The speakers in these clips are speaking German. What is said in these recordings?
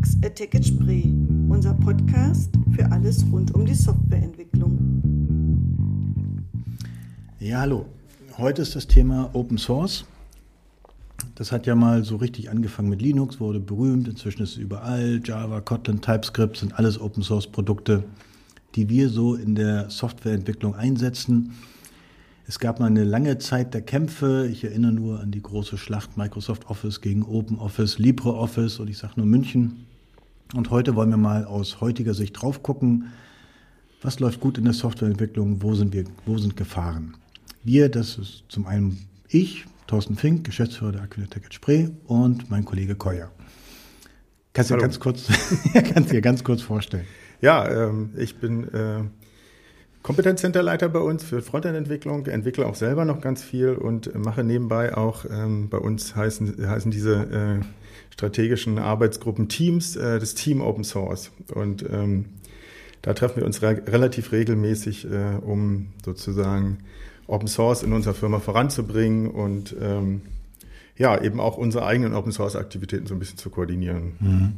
Talks at Ticket Spree, unser Podcast für alles rund um die Softwareentwicklung. Ja, hallo. Heute ist das Thema Open Source. Das hat ja mal so richtig angefangen mit Linux, wurde berühmt. Inzwischen ist es überall. Java, Kotlin, TypeScript sind alles Open Source Produkte, die wir so in der Softwareentwicklung einsetzen. Es gab mal eine lange Zeit der Kämpfe. Ich erinnere nur an die große Schlacht Microsoft Office gegen OpenOffice, LibreOffice und ich sage nur München. Und heute wollen wir mal aus heutiger Sicht drauf gucken, was läuft gut in der Softwareentwicklung, wo sind wir, wo sind Gefahren. Wir, das ist zum einen ich, Thorsten Fink, Geschäftsführer der Aquinet Spree und mein Kollege Koyer. Kannst du dir ganz kurz, kannst dir ganz kurz vorstellen? Ja, ähm, ich bin äh, Kompetenzcenterleiter bei uns für Frontend-Entwicklung, entwickle auch selber noch ganz viel und mache nebenbei auch, ähm, bei uns heißen, heißen diese äh, strategischen Arbeitsgruppen Teams, äh, das Team Open Source. Und ähm, da treffen wir uns re relativ regelmäßig, äh, um sozusagen Open Source in unserer Firma voranzubringen und ähm, ja, eben auch unsere eigenen Open Source Aktivitäten so ein bisschen zu koordinieren. Mhm.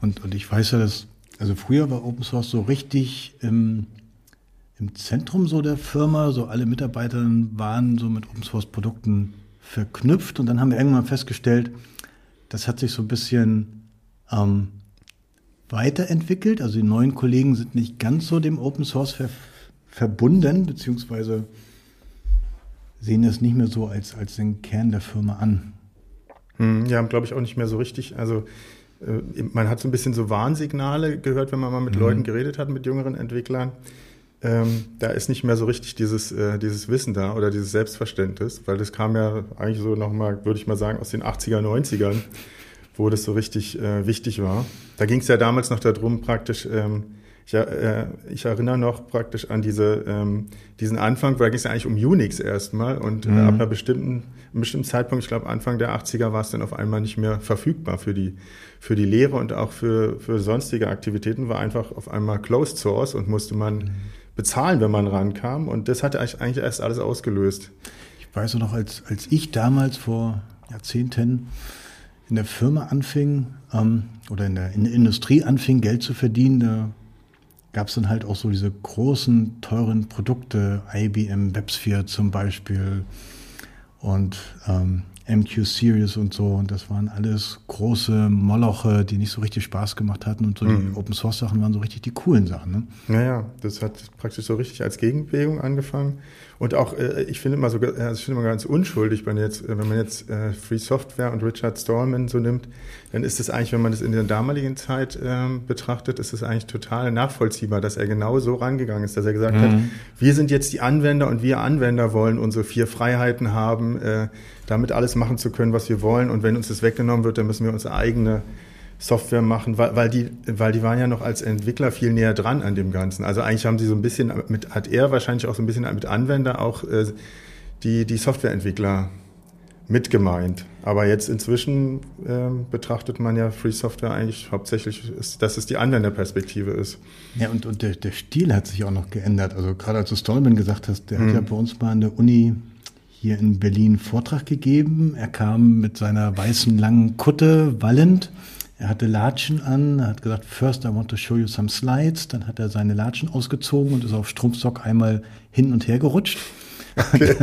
Und, und ich weiß ja, dass, also früher war Open Source so richtig im im Zentrum so der Firma, so alle Mitarbeiter waren so mit Open Source Produkten verknüpft und dann haben wir irgendwann festgestellt, das hat sich so ein bisschen ähm, weiterentwickelt. Also die neuen Kollegen sind nicht ganz so dem Open Source ver verbunden, beziehungsweise sehen das nicht mehr so als, als den Kern der Firma an. Hm, ja, glaube ich auch nicht mehr so richtig. Also äh, man hat so ein bisschen so Warnsignale gehört, wenn man mal mit mhm. Leuten geredet hat, mit jüngeren Entwicklern ähm, da ist nicht mehr so richtig dieses, äh, dieses Wissen da oder dieses Selbstverständnis, weil das kam ja eigentlich so nochmal, würde ich mal sagen, aus den 80er, 90ern, wo das so richtig äh, wichtig war. Da ging es ja damals noch darum, praktisch, ähm, ich, äh, ich, erinnere noch praktisch an diese, ähm, diesen Anfang, weil da ging es ja eigentlich um Unix erstmal und äh, mhm. ab einer bestimmten, einem bestimmten Zeitpunkt, ich glaube Anfang der 80er, war es dann auf einmal nicht mehr verfügbar für die, für die Lehre und auch für, für sonstige Aktivitäten, war einfach auf einmal Closed Source und musste man mhm bezahlen, wenn man rankam. Und das hatte eigentlich erst alles ausgelöst. Ich weiß noch, als, als ich damals vor Jahrzehnten in der Firma anfing ähm, oder in der, in der Industrie anfing, Geld zu verdienen, da gab es dann halt auch so diese großen, teuren Produkte, IBM WebSphere zum Beispiel und ähm, MQ Series und so. Und das waren alles große Moloche, die nicht so richtig Spaß gemacht hatten. Und so mhm. die Open Source Sachen waren so richtig die coolen Sachen. Ne? Naja, das hat praktisch so richtig als Gegenbewegung angefangen. Und auch, äh, ich finde immer so, also ich finde immer ganz unschuldig, wenn, jetzt, wenn man jetzt äh, Free Software und Richard Stallman so nimmt, dann ist es eigentlich, wenn man das in der damaligen Zeit äh, betrachtet, ist es eigentlich total nachvollziehbar, dass er genau so rangegangen ist, dass er gesagt mhm. hat, wir sind jetzt die Anwender und wir Anwender wollen unsere vier Freiheiten haben, äh, damit alles machen zu können, was wir wollen. Und wenn uns das weggenommen wird, dann müssen wir unsere eigene Software machen, weil, weil, die, weil die waren ja noch als Entwickler viel näher dran an dem Ganzen. Also eigentlich haben sie so ein bisschen mit, hat er wahrscheinlich auch so ein bisschen mit Anwender auch äh, die, die Softwareentwickler mitgemeint. Aber jetzt inzwischen äh, betrachtet man ja Free Software eigentlich hauptsächlich, ist, dass es die Anwenderperspektive ist. Ja, und, und der, der Stil hat sich auch noch geändert. Also gerade als du Stallman gesagt hast, der hm. hat ja bei uns mal an der Uni hier in Berlin Vortrag gegeben. Er kam mit seiner weißen langen Kutte wallend er hatte Latschen an, er hat gesagt, first I want to show you some slides. Dann hat er seine Latschen ausgezogen und ist auf Strumpfsock einmal hin und her gerutscht. Okay.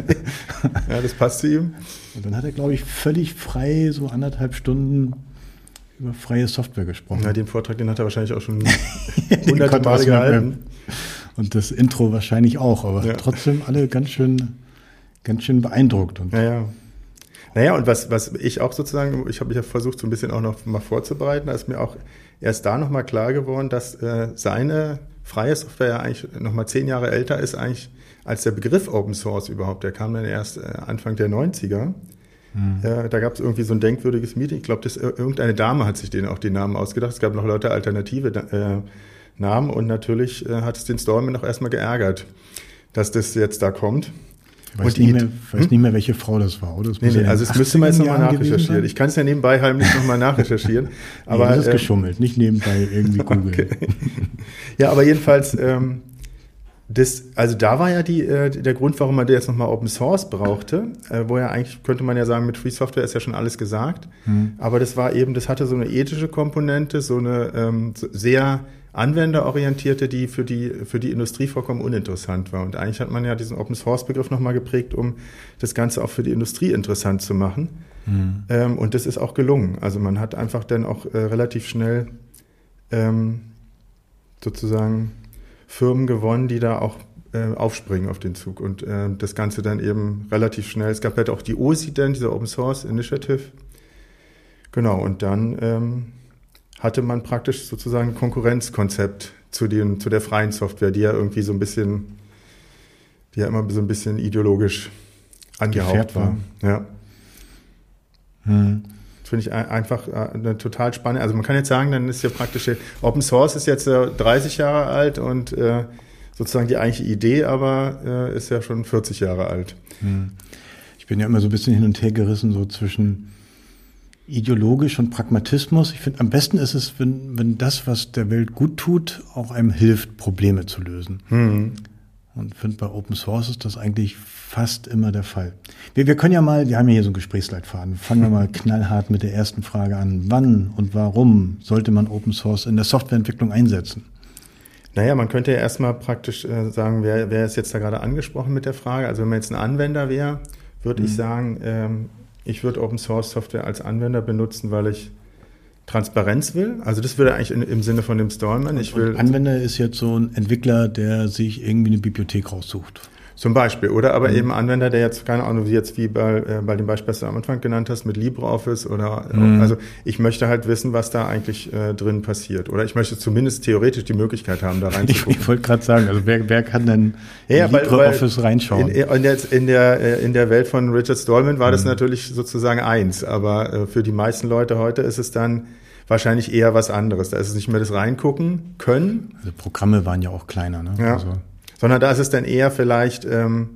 ja, das passt zu ihm. Und dann hat er, glaube ich, völlig frei so anderthalb Stunden über freie Software gesprochen. Ja, den Vortrag, den hat er wahrscheinlich auch schon hunderte Male gehalten. Und das Intro wahrscheinlich auch, aber ja. trotzdem alle ganz schön, ganz schön beeindruckt. Und ja, ja. Naja, und was, was ich auch sozusagen, ich habe mich ja versucht, so ein bisschen auch noch mal vorzubereiten, da ist mir auch erst da nochmal klar geworden, dass äh, seine freie Software ja eigentlich nochmal zehn Jahre älter ist eigentlich als der Begriff Open Source überhaupt. Der kam dann erst äh, Anfang der 90er. Hm. Äh, da gab es irgendwie so ein denkwürdiges Meeting. Ich glaube, äh, irgendeine Dame hat sich denen auch die Namen ausgedacht. Es gab noch Leute alternative äh, Namen und natürlich äh, hat es den Stallman noch erstmal geärgert, dass das jetzt da kommt. Ich weiß, nicht, mehr, weiß hm? nicht mehr, welche Frau das war, oder? Das nee, nee, also es müsste man jetzt nochmal nachrecherchieren. Ich kann es ja nebenbei heimlich nochmal nachrecherchieren. aber nee, das ist äh, geschummelt, nicht nebenbei irgendwie googeln. Okay. Ja, aber jedenfalls, ähm, Das, also da war ja die, äh, der Grund, warum man jetzt nochmal Open Source brauchte, äh, wo ja eigentlich, könnte man ja sagen, mit Free Software ist ja schon alles gesagt. Hm. Aber das war eben, das hatte so eine ethische Komponente, so eine ähm, sehr anwenderorientierte, die für die, für die Industrie vollkommen uninteressant war. Und eigentlich hat man ja diesen Open Source Begriff nochmal geprägt, um das Ganze auch für die Industrie interessant zu machen. Mhm. Ähm, und das ist auch gelungen. Also man hat einfach dann auch äh, relativ schnell ähm, sozusagen Firmen gewonnen, die da auch äh, aufspringen auf den Zug und äh, das Ganze dann eben relativ schnell. Es gab halt auch die OSI dann, diese Open Source Initiative. Genau, und dann ähm, hatte man praktisch sozusagen ein Konkurrenzkonzept zu, den, zu der freien Software, die ja irgendwie so ein bisschen, die ja immer so ein bisschen ideologisch angehaucht war. Ja. Hm. Finde ich einfach äh, eine total spannend. Also man kann jetzt sagen, dann ist ja praktisch Open Source ist jetzt 30 Jahre alt und äh, sozusagen die eigentliche Idee, aber äh, ist ja schon 40 Jahre alt. Hm. Ich bin ja immer so ein bisschen hin und her gerissen, so zwischen ideologisch und Pragmatismus. Ich finde, am besten ist es, wenn, wenn das, was der Welt gut tut, auch einem hilft, Probleme zu lösen. Mhm. Und finde, bei Open Source ist das eigentlich fast immer der Fall. Wir, wir können ja mal, wir haben ja hier so einen Gesprächsleitfaden. Fangen wir mal knallhart mit der ersten Frage an. Wann und warum sollte man Open Source in der Softwareentwicklung einsetzen? Naja, man könnte ja erstmal praktisch äh, sagen, wer, wer ist jetzt da gerade angesprochen mit der Frage? Also wenn man jetzt ein Anwender wäre, würde mhm. ich sagen, ähm, ich würde Open Source Software als Anwender benutzen, weil ich Transparenz will. Also das würde eigentlich in, im Sinne von dem Stallman. Ich will. Anwender ist jetzt so ein Entwickler, der sich irgendwie eine Bibliothek raussucht. Zum Beispiel. Oder aber mhm. eben Anwender, der jetzt, keine Ahnung, wie jetzt wie bei, äh, bei dem Beispiel, das du am Anfang genannt hast, mit LibreOffice oder, mhm. also ich möchte halt wissen, was da eigentlich äh, drin passiert. Oder ich möchte zumindest theoretisch die Möglichkeit haben, da reinzugucken. Ich, ich wollte gerade sagen, also wer, wer kann denn ja, LibreOffice reinschauen? In, in, der, in, der, äh, in der Welt von Richard Stallman war mhm. das natürlich sozusagen eins. Aber äh, für die meisten Leute heute ist es dann wahrscheinlich eher was anderes. Da ist es nicht mehr das Reingucken können. Also Programme waren ja auch kleiner, ne? Ja. Also sondern da ist es dann eher vielleicht, ähm,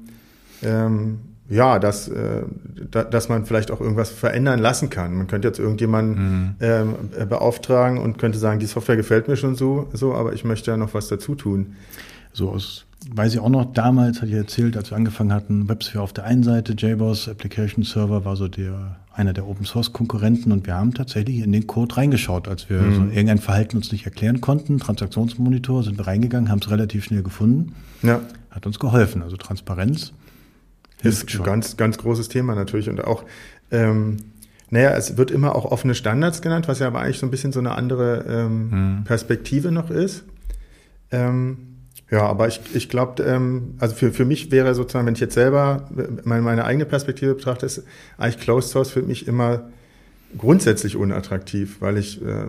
ähm, ja, dass, äh, da, dass man vielleicht auch irgendwas verändern lassen kann. Man könnte jetzt irgendjemanden mhm. ähm, äh, beauftragen und könnte sagen, die Software gefällt mir schon so, so, aber ich möchte ja noch was dazu tun. So aus, weiß ich auch noch, damals hatte ich erzählt, als wir angefangen hatten, WebSphere auf der einen Seite, JBoss Application Server war so der einer der Open Source Konkurrenten und wir haben tatsächlich in den Code reingeschaut, als wir mhm. so irgendein Verhalten uns nicht erklären konnten. Transaktionsmonitor sind wir reingegangen, haben es relativ schnell gefunden. Ja. Hat uns geholfen. Also Transparenz hilft ist schon. ganz ganz großes Thema natürlich und auch ähm, naja, es wird immer auch offene Standards genannt, was ja aber eigentlich so ein bisschen so eine andere ähm, mhm. Perspektive noch ist. Ähm, ja, aber ich, ich glaube, ähm, also für, für mich wäre sozusagen, wenn ich jetzt selber meine, meine eigene Perspektive betrachte, ist eigentlich Closed Source für mich immer grundsätzlich unattraktiv, weil ich äh,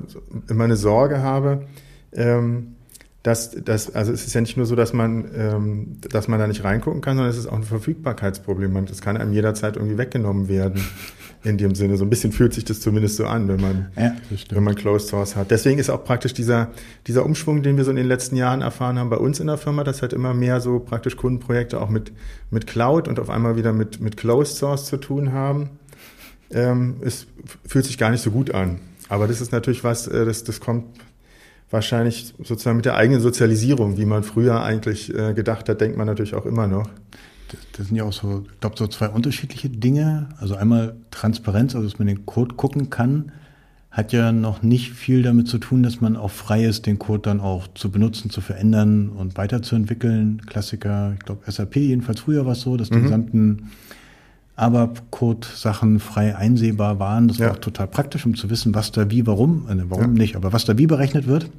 immer eine Sorge habe, ähm, dass, dass, also es ist ja nicht nur so, dass man, ähm, dass man da nicht reingucken kann, sondern es ist auch ein Verfügbarkeitsproblem. Das kann einem jederzeit irgendwie weggenommen werden in dem Sinne. So ein bisschen fühlt sich das zumindest so an, wenn man, ja, wenn man Closed Source hat. Deswegen ist auch praktisch dieser, dieser Umschwung, den wir so in den letzten Jahren erfahren haben bei uns in der Firma, dass halt immer mehr so praktisch Kundenprojekte auch mit, mit Cloud und auf einmal wieder mit, mit Closed Source zu tun haben. Ähm, es fühlt sich gar nicht so gut an. Aber das ist natürlich was, äh, das, das kommt wahrscheinlich sozusagen mit der eigenen Sozialisierung, wie man früher eigentlich äh, gedacht hat, denkt man natürlich auch immer noch das, das sind ja auch so, ich glaube, so zwei unterschiedliche Dinge. Also einmal Transparenz, also dass man den Code gucken kann, hat ja noch nicht viel damit zu tun, dass man auch frei ist, den Code dann auch zu benutzen, zu verändern und weiterzuentwickeln. Klassiker, ich glaube, SAP jedenfalls früher war es so, dass die mhm. gesamten ABAP-Code-Sachen frei einsehbar waren. Das ja. war auch total praktisch, um zu wissen, was da wie, warum, äh, warum ja. nicht, aber was da wie berechnet wird.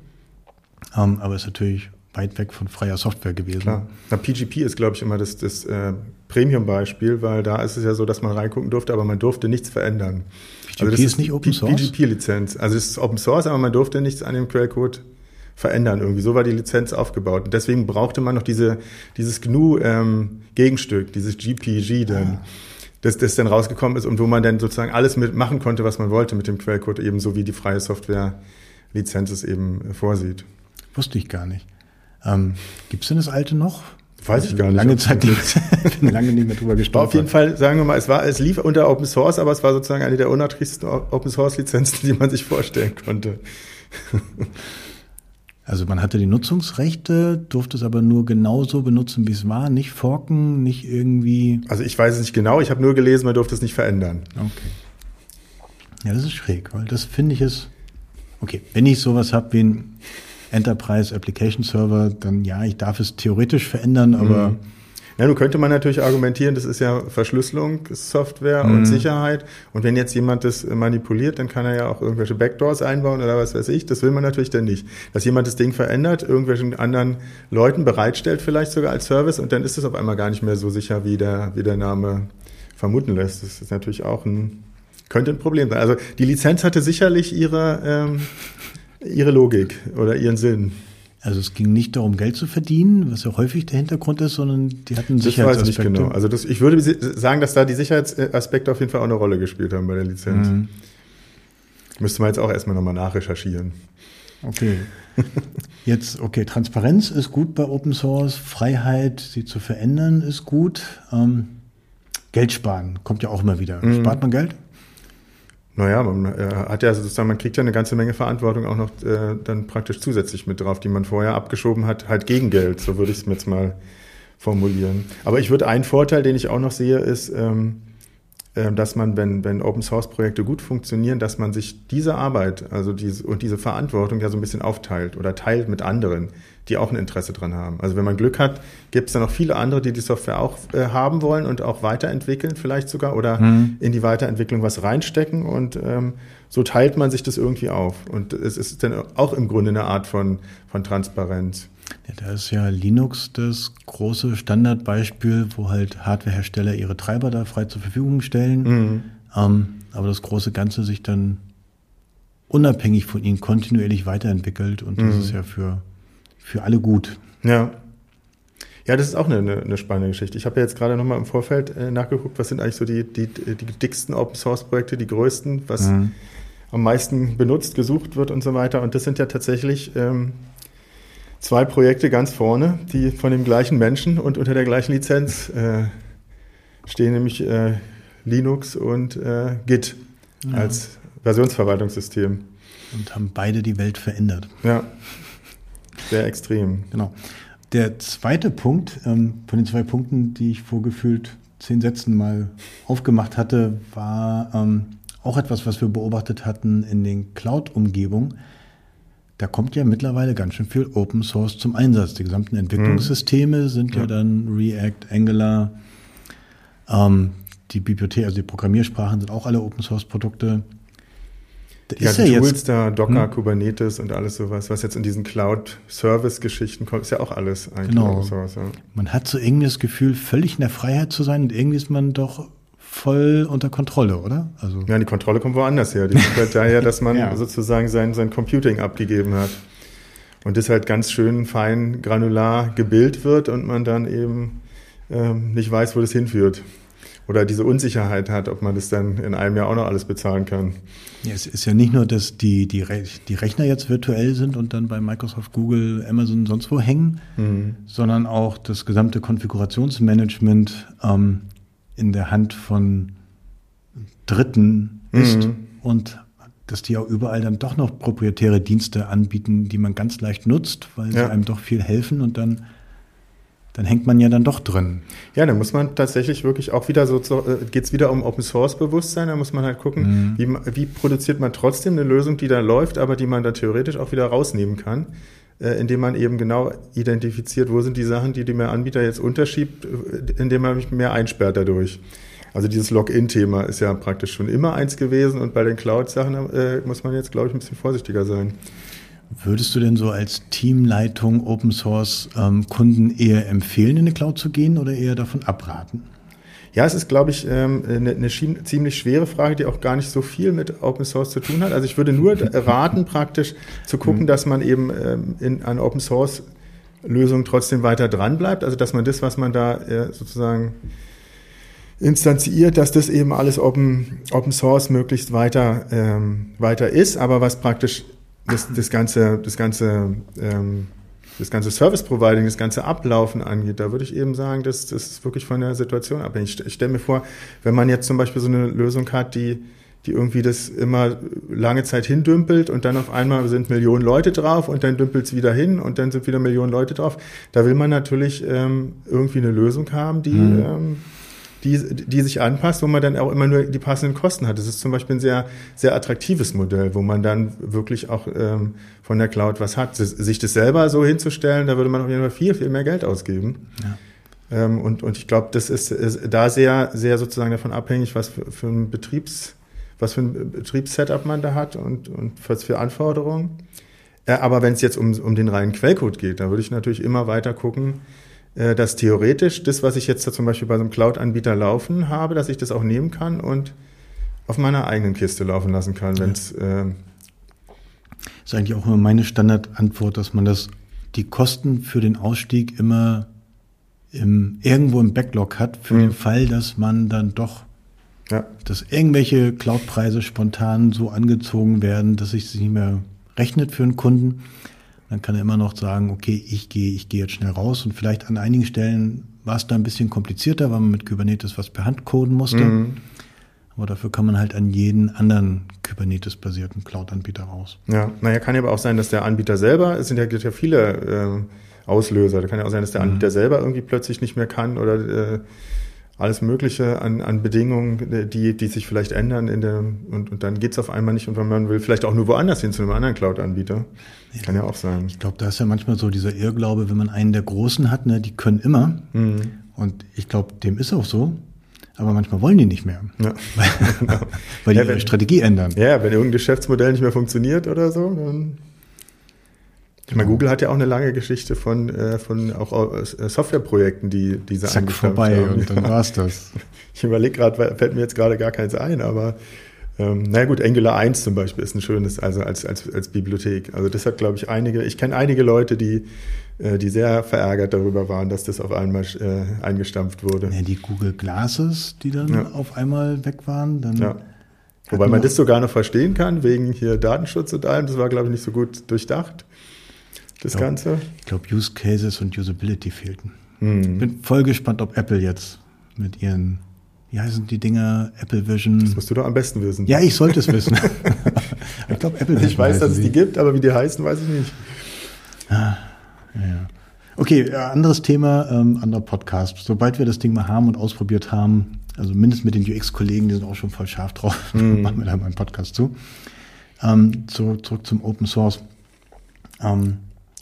Ähm, aber ist natürlich weit weg von freier Software gewesen. Klar. Na, PGP ist, glaube ich, immer das, das äh, Premium-Beispiel, weil da ist es ja so, dass man reingucken durfte, aber man durfte nichts verändern. PGP also das ist nicht Open Source? PGP-Lizenz. Also es ist Open Source, aber man durfte nichts an dem Quellcode verändern irgendwie. So war die Lizenz aufgebaut. Und deswegen brauchte man noch diese, dieses GNU-Gegenstück, ähm, dieses GPG dann. Ah. Das, das dann rausgekommen ist und wo man dann sozusagen alles mitmachen konnte, was man wollte mit dem Quellcode, ebenso wie die freie Software-Lizenz es eben vorsieht. Wusste ich gar nicht. Ähm, Gibt es denn das alte noch? Weiß ich gar nicht. Lange Zeit nicht, lange nicht mehr drüber gesprochen. Auf jeden Fall, sagen wir mal, es war, es lief unter Open Source, aber es war sozusagen eine der unerträglichsten Open Source Lizenzen, die man sich vorstellen konnte. Also man hatte die Nutzungsrechte, durfte es aber nur genauso benutzen, wie es war, nicht forken, nicht irgendwie. Also ich weiß es nicht genau, ich habe nur gelesen, man durfte es nicht verändern. Okay. Ja, das ist schräg, weil das finde ich es. Okay, wenn ich sowas habe wie ein Enterprise Application Server, dann ja, ich darf es theoretisch verändern, aber. Mhm. Ja, nun könnte man natürlich argumentieren, das ist ja Verschlüsselung, Software und Sicherheit. Und wenn jetzt jemand das manipuliert, dann kann er ja auch irgendwelche Backdoors einbauen oder was weiß ich. Das will man natürlich dann nicht. Dass jemand das Ding verändert, irgendwelchen anderen Leuten bereitstellt, vielleicht sogar als Service, und dann ist es auf einmal gar nicht mehr so sicher, wie der, wie der Name vermuten lässt. Das ist natürlich auch ein, könnte ein Problem sein. Also die Lizenz hatte sicherlich ihre, ähm, ihre Logik oder ihren Sinn. Also es ging nicht darum, Geld zu verdienen, was ja häufig der Hintergrund ist, sondern die hatten weiß ich Sicherheitsaspekte. nicht genau. Also das, ich würde sagen, dass da die Sicherheitsaspekte auf jeden Fall auch eine Rolle gespielt haben bei der Lizenz. Mhm. Müsste man jetzt auch erstmal nochmal nachrecherchieren. Okay. Jetzt, okay, Transparenz ist gut bei Open Source, Freiheit, sie zu verändern, ist gut. Ähm, Geld sparen kommt ja auch immer wieder. Mhm. Spart man Geld? Naja, man äh, hat ja sozusagen, man kriegt ja eine ganze Menge Verantwortung auch noch äh, dann praktisch zusätzlich mit drauf, die man vorher abgeschoben hat, halt gegen Geld, so würde ich es mir jetzt mal formulieren. Aber ich würde einen Vorteil, den ich auch noch sehe, ist, ähm, äh, dass man, wenn, wenn Open Source Projekte gut funktionieren, dass man sich diese Arbeit, also diese und diese Verantwortung ja so ein bisschen aufteilt oder teilt mit anderen, die auch ein Interesse dran haben. Also wenn man Glück hat, gibt es dann noch viele andere, die die Software auch äh, haben wollen und auch weiterentwickeln vielleicht sogar oder Mhm. in die Weiterentwicklung was reinstecken und ähm, so teilt man sich das irgendwie auf. Und es ist dann auch im Grunde eine Art von, von Transparenz. Ja, da ist ja Linux das große Standardbeispiel, wo halt Hardwarehersteller ihre Treiber da frei zur Verfügung stellen, Mhm. ähm, aber das große Ganze sich dann unabhängig von ihnen kontinuierlich weiterentwickelt und das Mhm. ist ja für, für alle gut. Ja. Ja, das ist auch eine, eine, spannende Geschichte. Ich habe ja jetzt gerade nochmal im Vorfeld äh, nachgeguckt, was sind eigentlich so die, die, die dicksten Open Source Projekte, die größten, was Mhm. am meisten benutzt, gesucht wird und so weiter. Und das sind ja tatsächlich ähm, zwei Projekte ganz vorne, die von dem gleichen Menschen und unter der gleichen Lizenz äh, stehen, nämlich äh, Linux und äh, Git Ja. als Versionsverwaltungssystem. Und haben beide die Welt verändert. Ja, sehr extrem. Genau. Der zweite Punkt ähm, von den zwei Punkten, die ich vorgefühlt zehn Sätzen mal aufgemacht hatte, war ähm, auch etwas, was wir beobachtet hatten in den Cloud-Umgebungen. Da kommt ja mittlerweile ganz schön viel Open Source zum Einsatz. Die gesamten Entwicklungssysteme sind ja. Ja. dann React, Angular, ähm, die Bibliothek, also die Programmiersprachen sind auch alle Open Source Produkte. Da Die ja jetzt- Tools da, Docker, Hm. Kubernetes und alles sowas, was jetzt in diesen Cloud-Service-Geschichten kommt, ist ja auch alles eigentlich Genau. Open Source. Ja. Man hat so irgendwie das Gefühl, völlig in der Freiheit zu sein und irgendwie ist man doch voll unter Kontrolle, oder? Also ja, die Kontrolle kommt woanders her. Die kommt halt daher, dass man Ja. sozusagen sein, sein Computing abgegeben hat. Und das halt ganz schön fein granular gebildet wird und man dann eben ähm, nicht weiß, wo das hinführt. Oder diese Unsicherheit hat, ob man das dann in einem Jahr auch noch alles bezahlen kann. ja, es ist ja nicht nur, dass die, die, Re die Rechner jetzt virtuell sind und dann bei Microsoft, Google, Amazon sonst wo hängen, Mhm. sondern auch das gesamte Konfigurationsmanagement ähm, in der Hand von Dritten ist Mhm. und dass die auch überall dann doch noch proprietäre Dienste anbieten, die man ganz leicht nutzt, weil sie Ja. einem doch viel helfen und dann, dann hängt man ja dann doch drin. Ja, da muss man tatsächlich wirklich auch wieder so, äh, geht's wieder um Open Source Bewusstsein, da muss man halt gucken, Mhm. wie, wie produziert man trotzdem eine Lösung, die da läuft, aber die man da theoretisch auch wieder rausnehmen kann, indem man eben genau identifiziert, wo sind die Sachen, die, mir Anbieter jetzt unterschiebt, äh, indem man mich mehr einsperrt dadurch. Also dieses Login-Thema ist ja praktisch schon immer eins gewesen und bei den Cloud-Sachen äh, muss man jetzt, glaube ich, ein bisschen vorsichtiger sein. Würdest du denn so als Teamleitung Open Source ähm, Kunden eher empfehlen, in die Cloud zu gehen oder eher davon abraten? Ja, es ist, glaube ich, ähm, eine, eine ziemlich schwere Frage, die auch gar nicht so viel mit Open Source zu tun hat. Also ich würde nur raten, praktisch zu gucken, dass man eben ähm, in einer Open Source Lösung trotzdem weiter dran bleibt. Also dass man das, was man da äh, sozusagen instanziert, dass das eben alles Open, Open Source möglichst weiter, ähm, weiter ist, aber was praktisch das, das ganze, das ganze, ähm, das ganze Service Providing, das ganze Ablaufen angeht, da würde ich eben sagen, das, das ist wirklich von der Situation abhängig. Ich, stelle mir vor, wenn man jetzt zum Beispiel so eine Lösung hat, die die irgendwie das immer lange Zeit hindümpelt und dann auf einmal sind Millionen Leute drauf und dann dümpelt es wieder hin und dann sind wieder Millionen Leute drauf. Da will man natürlich ähm, irgendwie eine Lösung haben, die, mhm. ähm, die, die sich anpasst, wo man dann auch immer nur die passenden Kosten hat. Das ist zum Beispiel ein sehr, sehr attraktives Modell, wo man dann wirklich auch ähm, von der Cloud was hat. Sich das selber so hinzustellen, da würde man auf jeden Fall viel, viel mehr Geld ausgeben. Ja. Ähm, und, und ich glaube, das ist, ist da sehr, sehr sozusagen davon abhängig, was für, für ein Betriebs was für ein Betriebssetup man da hat und, und was für Anforderungen. Äh, aber wenn es jetzt um, um den reinen Quellcode geht, dann würde ich natürlich immer weiter gucken, dass theoretisch das, was ich jetzt da zum Beispiel bei so einem Cloud-Anbieter laufen habe, dass ich das auch nehmen kann und auf meiner eigenen Kiste laufen lassen kann, wenn es ja. äh, ist eigentlich auch immer meine Standardantwort, dass man das die Kosten für den Ausstieg immer im, irgendwo im Backlog hat, für mhm. den Fall, dass man dann doch ja. Dass irgendwelche Cloud-Preise spontan so angezogen werden, dass sich nicht mehr rechnet für einen Kunden. Dann kann er immer noch sagen, okay, ich gehe, ich gehe jetzt schnell raus. Und vielleicht an einigen Stellen war es da ein bisschen komplizierter, weil man mit Kubernetes was per Hand coden musste. Mhm. Aber dafür kann man halt an jeden anderen Kubernetes-basierten Cloud-Anbieter raus. Ja, naja, kann ja aber auch sein, dass der Anbieter selber, es sind ja, gibt ja viele äh, Auslöser. Da kann ja auch sein, dass der mhm. Anbieter mhm. selber irgendwie plötzlich nicht mehr kann oder äh, alles Mögliche an, an Bedingungen, die, die sich vielleicht ändern in der, und, und dann geht's auf einmal nicht und wenn man will, vielleicht auch nur woanders hin zu einem anderen Cloud-Anbieter. Ja. Kann ja auch sein. Ich glaube, da ist ja manchmal so dieser Irrglaube, wenn man einen der Großen hat, ne, die können immer. Mhm. Und ich glaube, dem ist auch so. Aber manchmal wollen die nicht mehr. Ja. Weil, weil die ja, wenn, ihre Strategie ändern. Ja, wenn irgendein Geschäftsmodell nicht mehr funktioniert oder so, dann ich meine, Google hat ja auch eine lange Geschichte von, äh, von auch äh, Softwareprojekten, die diese Zack, vorbei haben. und dann war's das. Ich überlege gerade, fällt mir jetzt gerade gar keins ein, aber ähm, naja gut, Angular 1 zum Beispiel ist ein schönes, also als, als, als Bibliothek. Also das hat, glaube ich, einige, ich kenne einige Leute, die, äh, die sehr verärgert darüber waren, dass das auf einmal äh, eingestampft wurde. Ja, die Google Glasses, die dann ja. auf einmal weg waren, dann. Ja. Wobei man das sogar noch verstehen kann, wegen hier Datenschutz und allem, das war, glaube ich, nicht so gut durchdacht das glaub, Ganze? Ich glaube, Use Cases und Usability fehlten. Hm. Bin voll gespannt, ob Apple jetzt mit ihren, wie heißen die Dinger, Apple Vision. Das musst du doch am besten wissen. Ja, ich sollte es wissen. ich glaube, Apple Vision. Ich weiß, dass es die gibt, aber wie die heißen, weiß ich nicht. Ah, ja. Okay, äh, anderes Thema, ähm, anderer Podcast. Sobald wir das Ding mal haben und ausprobiert haben, also mindestens mit den UX-Kollegen, die sind auch schon voll scharf drauf, mm. machen wir da mal einen Podcast zu. Ähm, zu, zurück zum Open Source. Ähm,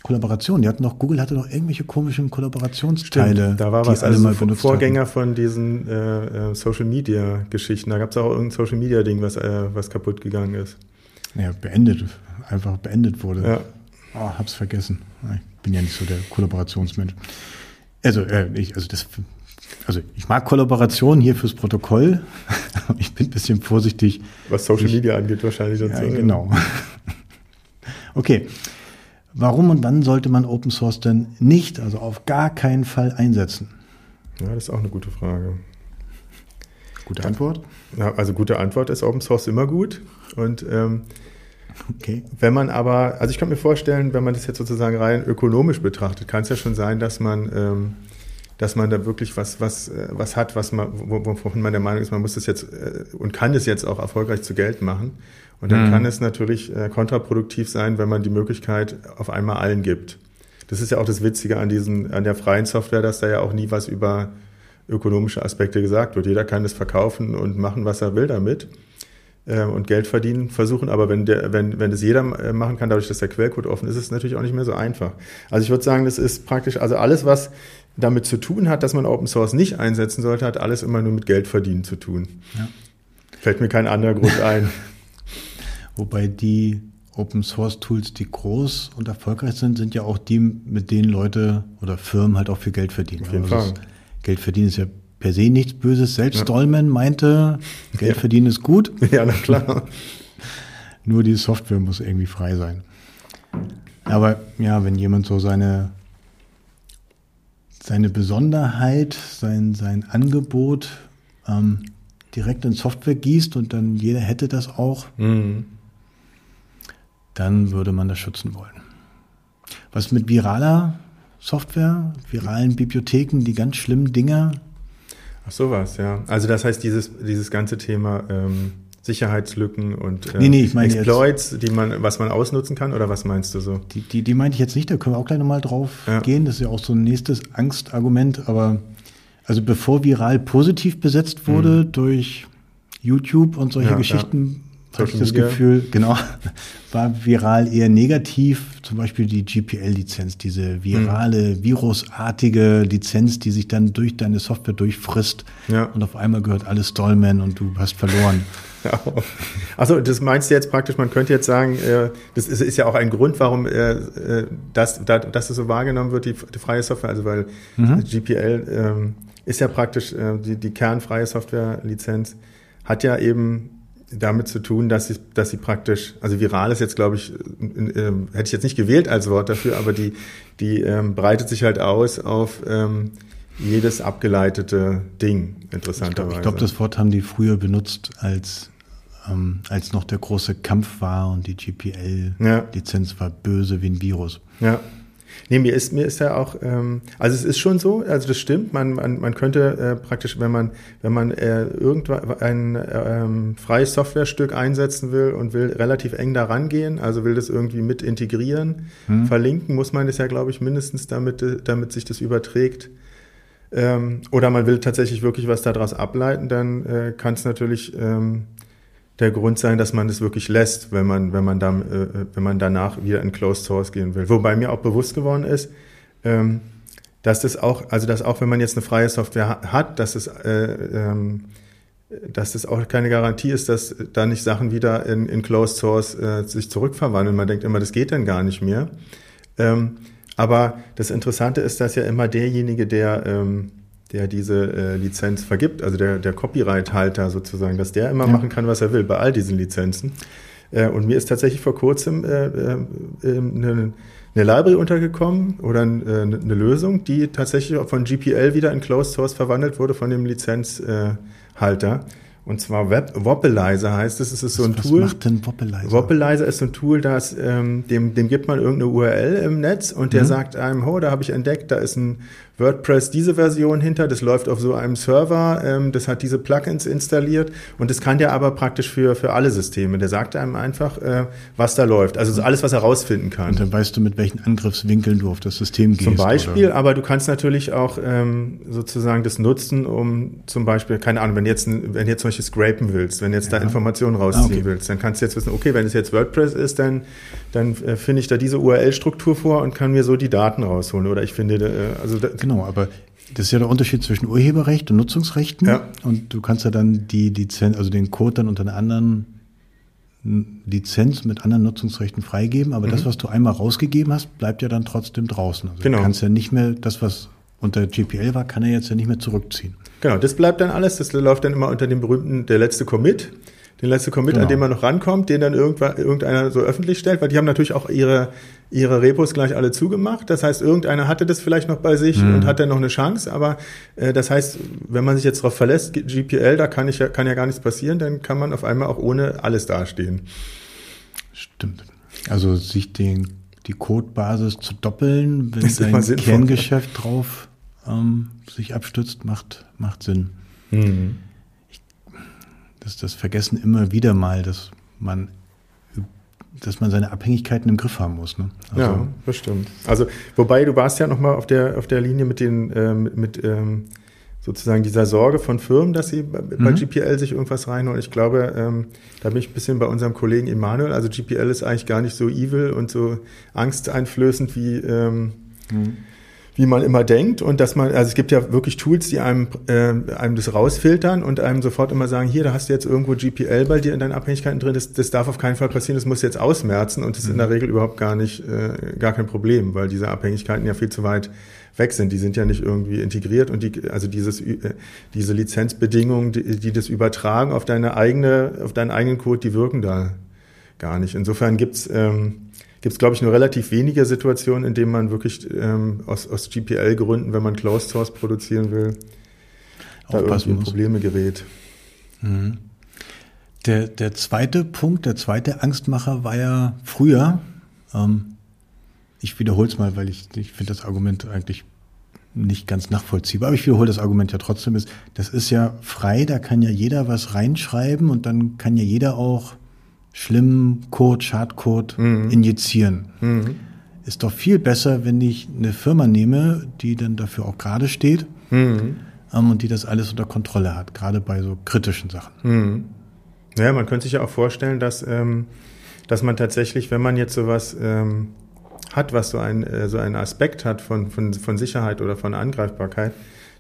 Kollaboration. Die hatten noch, Google hatte noch irgendwelche komischen Kollaborationsteile. Stimmt, da war was, alle also mal benutzt Vorgänger hatten. von diesen äh, äh, Social Media Geschichten. Da gab es auch irgendein Social Media Ding, was, äh, was kaputt gegangen ist. Ja, beendet, einfach beendet wurde. Ja. Oh, hab's vergessen. Ich bin ja nicht so der Kollaborationsmensch. Also, äh, ich, also das, also ich mag Kollaboration hier fürs Protokoll. ich bin ein bisschen vorsichtig. Was Social ich, Media angeht, wahrscheinlich. Ja, genau. okay. Warum und wann sollte man Open Source denn nicht, also auf gar keinen Fall einsetzen? Ja, das ist auch eine gute Frage. Gute Antwort? Ja, also gute Antwort ist Open Source immer gut. Und ähm, okay. wenn man aber, also ich kann mir vorstellen, wenn man das jetzt sozusagen rein ökonomisch betrachtet, kann es ja schon sein, dass man ähm, dass man da wirklich was, was, äh, was hat, was man, wovon man der Meinung ist, man muss das jetzt äh, und kann das jetzt auch erfolgreich zu Geld machen. Und dann mhm. kann es natürlich äh, kontraproduktiv sein, wenn man die Möglichkeit auf einmal allen gibt. Das ist ja auch das Witzige an diesen, an der freien Software, dass da ja auch nie was über ökonomische Aspekte gesagt wird. Jeder kann es verkaufen und machen, was er will damit und Geld verdienen versuchen. Aber wenn der, wenn, wenn das jeder machen kann, dadurch, dass der Quellcode offen ist, ist es natürlich auch nicht mehr so einfach. Also ich würde sagen, das ist praktisch, also alles, was damit zu tun hat, dass man Open Source nicht einsetzen sollte, hat alles immer nur mit Geld verdienen zu tun. Ja. Fällt mir kein anderer Grund ein. Wobei die Open Source Tools, die groß und erfolgreich sind, sind ja auch die, mit denen Leute oder Firmen halt auch viel Geld verdienen. Auf jeden also Fall. Geld verdienen ist ja per se nichts Böses. Selbst ja. Stallman meinte, Geld ja. verdienen ist gut. Ja, na klar. Nur die Software muss irgendwie frei sein. Aber ja, wenn jemand so seine, seine Besonderheit, sein, sein Angebot ähm, direkt in Software gießt und dann jeder hätte das auch, mhm. dann würde man das schützen wollen. Was mit viraler Software, viralen Bibliotheken, die ganz schlimmen Dinger? Ach sowas, ja. Also das heißt, dieses, dieses ganze Thema ähm, Sicherheitslücken und äh, nee, nee, ich meine Exploits, jetzt, die man, was man ausnutzen kann, oder was meinst du so? Die, die, die meinte ich jetzt nicht, da können wir auch gleich nochmal drauf ja. gehen. Das ist ja auch so ein nächstes Angstargument, aber also bevor viral positiv besetzt wurde mhm. durch YouTube und solche ja, Geschichten, ja. habe ich das Media. Gefühl, genau, war viral eher negativ. Zum Beispiel die GPL-Lizenz, diese virale, mhm. virusartige Lizenz, die sich dann durch deine Software durchfrisst ja. und auf einmal gehört alles Stallman und du hast verloren. Ja. Also das meinst du jetzt praktisch, man könnte jetzt sagen, äh, das ist, ja auch ein Grund, warum äh, äh das, das so wahrgenommen wird, die, freie Software, also weil mhm. GPL ähm, ist ja praktisch die, die kernfreie Software-Lizenz, hat ja eben damit zu tun, dass sie, dass sie praktisch, also viral ist jetzt, glaube ich, äh, äh, hätte ich jetzt nicht gewählt als Wort dafür, aber die, die ähm, breitet sich halt aus auf ähm, jedes abgeleitete Ding, interessanterweise. Ich glaube, glaub, das Wort haben die früher benutzt, als, ähm, als noch der große Kampf war und die GPL-Lizenz ja. war böse wie ein Virus. Ja. Nee, mir ist, mir ist ja auch, ähm, also es ist schon so, also das stimmt, man, man, man könnte äh, praktisch, wenn man, wenn man äh, irgendwann ein äh, ähm, freies Softwarestück einsetzen will und will relativ eng da rangehen, also will das irgendwie mit integrieren, hm. verlinken, muss man das ja, glaube ich, mindestens damit, damit sich das überträgt. Ähm, oder man will tatsächlich wirklich was daraus ableiten, dann äh, kann es natürlich ähm, der Grund sein, dass man es wirklich lässt, wenn man, wenn man, dann, äh, wenn man danach wieder in Closed Source gehen will. Wobei mir auch bewusst geworden ist, ähm, dass das auch, also dass auch wenn man jetzt eine freie Software hat, dass es, äh, ähm, dass das auch keine Garantie ist, dass da nicht Sachen wieder in, in Closed Source äh, sich zurückverwandeln. Man denkt immer, das geht dann gar nicht mehr. Ähm, aber das Interessante ist, dass ja immer derjenige, der ähm, der diese äh, Lizenz vergibt, also der, der Copyright-Halter sozusagen, dass der immer ja. machen kann, was er will bei all diesen Lizenzen. Äh, und mir ist tatsächlich vor kurzem äh, äh, eine, eine Library untergekommen oder eine, äh, eine Lösung, die tatsächlich auch von GPL wieder in Closed Source verwandelt wurde von dem Lizenzhalter. Und zwar Web Woppelizer heißt es. Es ist so ein was Tool. Was macht denn Woppelizer? Woppelizer ist so ein Tool, das ähm, dem, dem gibt man irgendeine URL im Netz und der mhm. sagt einem, oh, da habe ich entdeckt, da ist ein WordPress diese Version hinter, das läuft auf so einem Server, ähm, das hat diese Plugins installiert und das kann der aber praktisch für, für alle Systeme. Der sagt einem einfach, äh, was da läuft. Also alles, was er rausfinden kann. Und dann weißt du, mit welchen Angriffswinkeln du auf das System gehst. Zum Beispiel, oder? aber du kannst natürlich auch ähm, sozusagen das nutzen, um zum Beispiel, keine Ahnung, wenn jetzt, wenn jetzt zum Beispiel scrapen willst, wenn jetzt ja. da Informationen rausziehen ah, okay. willst, dann kannst du jetzt wissen, okay, wenn es jetzt WordPress ist, dann, dann äh, finde ich da diese URL-Struktur vor und kann mir so die Daten rausholen. Oder ich finde, äh, also da, Genau, aber das ist ja der Unterschied zwischen Urheberrecht und Nutzungsrechten. Ja. Und du kannst ja dann die Lizenz, also den Code dann unter einer anderen Lizenz mit anderen Nutzungsrechten freigeben, aber mhm. das, was du einmal rausgegeben hast, bleibt ja dann trotzdem draußen. Also genau. du kannst ja nicht mehr, das, was unter GPL war, kann er jetzt ja nicht mehr zurückziehen. Genau, das bleibt dann alles, das läuft dann immer unter dem berühmten, der letzte Commit den letzten Commit, genau. an dem man noch rankommt, den dann irgendeiner so öffentlich stellt, weil die haben natürlich auch ihre, ihre Repos gleich alle zugemacht. Das heißt, irgendeiner hatte das vielleicht noch bei sich mhm. und hat dann noch eine Chance. Aber äh, das heißt, wenn man sich jetzt darauf verlässt, GPL, da kann, ich ja, kann ja gar nichts passieren, dann kann man auf einmal auch ohne alles dastehen. Stimmt. Also sich den, die Codebasis zu doppeln, wenn dein Kerngeschäft drauf ähm, sich abstützt, macht, macht Sinn. Mhm das, das vergessen immer wieder mal, dass man dass man seine Abhängigkeiten im Griff haben muss. Ne? Also ja, bestimmt. Also wobei du warst ja noch mal auf der auf der Linie mit den äh, mit, mit ähm, sozusagen dieser Sorge von Firmen, dass sie bei mhm. GPL sich irgendwas reinholen. Ich glaube, ähm, da bin ich ein bisschen bei unserem Kollegen Emanuel. Also GPL ist eigentlich gar nicht so evil und so angsteinflößend wie ähm, mhm wie man immer denkt und dass man, also es gibt ja wirklich Tools, die einem, äh, einem das rausfiltern und einem sofort immer sagen, hier, da hast du jetzt irgendwo GPL bei dir in deinen Abhängigkeiten drin, das, das darf auf keinen Fall passieren, das muss jetzt ausmerzen und das ist in der mhm. Regel überhaupt gar nicht, äh, gar kein Problem, weil diese Abhängigkeiten ja viel zu weit weg sind. Die sind ja nicht irgendwie integriert und die, also dieses, äh, diese Lizenzbedingungen, die, die das übertragen auf deine eigene, auf deinen eigenen Code, die wirken da gar nicht. Insofern gibt's ähm, gibt es, glaube ich, nur relativ wenige Situationen, in denen man wirklich ähm, aus, aus GPL-Gründen, wenn man Closed Source produzieren will, da irgendwie in Probleme gerät. Mhm. Der, der zweite Punkt, der zweite Angstmacher war ja früher, ähm, ich wiederhole es mal, weil ich, ich finde das Argument eigentlich nicht ganz nachvollziehbar. Aber ich wiederhole das Argument ja trotzdem ist, das ist ja frei, da kann ja jeder was reinschreiben und dann kann ja jeder auch schlimmen Code, Schadcode mhm. injizieren. Mhm. Ist doch viel besser, wenn ich eine Firma nehme, die dann dafür auch gerade steht mhm. ähm, und die das alles unter Kontrolle hat, gerade bei so kritischen Sachen. Mhm. Ja, man könnte sich ja auch vorstellen, dass, ähm, dass man tatsächlich, wenn man jetzt sowas ähm, hat, was so, ein, äh, so einen Aspekt hat von, von, von Sicherheit oder von Angreifbarkeit,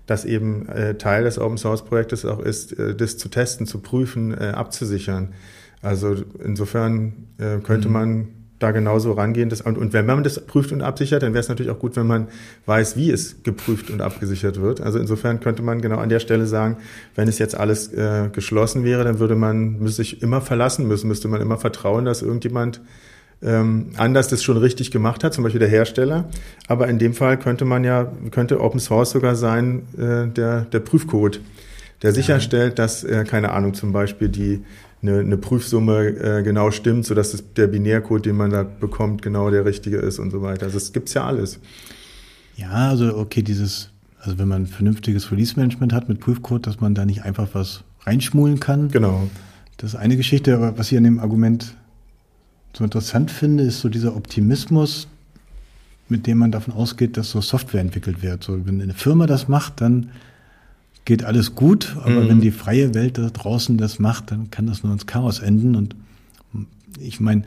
dass eben äh, Teil des Open Source Projektes auch ist, äh, das zu testen, zu prüfen, äh, abzusichern. Also insofern äh, könnte mhm. man da genauso rangehen. Dass, und, und, wenn man das prüft und absichert, dann wäre es natürlich auch gut, wenn man weiß, wie es geprüft und abgesichert wird. Also insofern könnte man genau an der Stelle sagen, wenn es jetzt alles äh, geschlossen wäre, dann würde man müsste sich immer verlassen müssen, müsste man immer vertrauen, dass irgendjemand ähm, anders das schon richtig gemacht hat, zum Beispiel der Hersteller. Aber in dem Fall könnte man ja, könnte Open Source sogar sein, äh, der, der Prüfcode, der sicherstellt, dass, äh, keine Ahnung, zum Beispiel die eine, eine Prüfsumme äh, genau stimmt, sodass das, der Binärcode, den man da bekommt, genau der richtige ist und so weiter. Also es gibt's ja alles. Ja, also okay, dieses, also wenn man ein vernünftiges Release-Management hat mit Prüfcode, dass man da nicht einfach was reinschmulen kann. Genau. Das ist eine Geschichte, aber was ich an dem Argument so interessant finde, ist so dieser Optimismus, mit dem man davon ausgeht, dass so Software entwickelt wird. So, wenn eine Firma das macht, dann geht alles gut, aber mhm. wenn die freie Welt da draußen das macht, dann kann das nur ins Chaos enden. Und ich meine,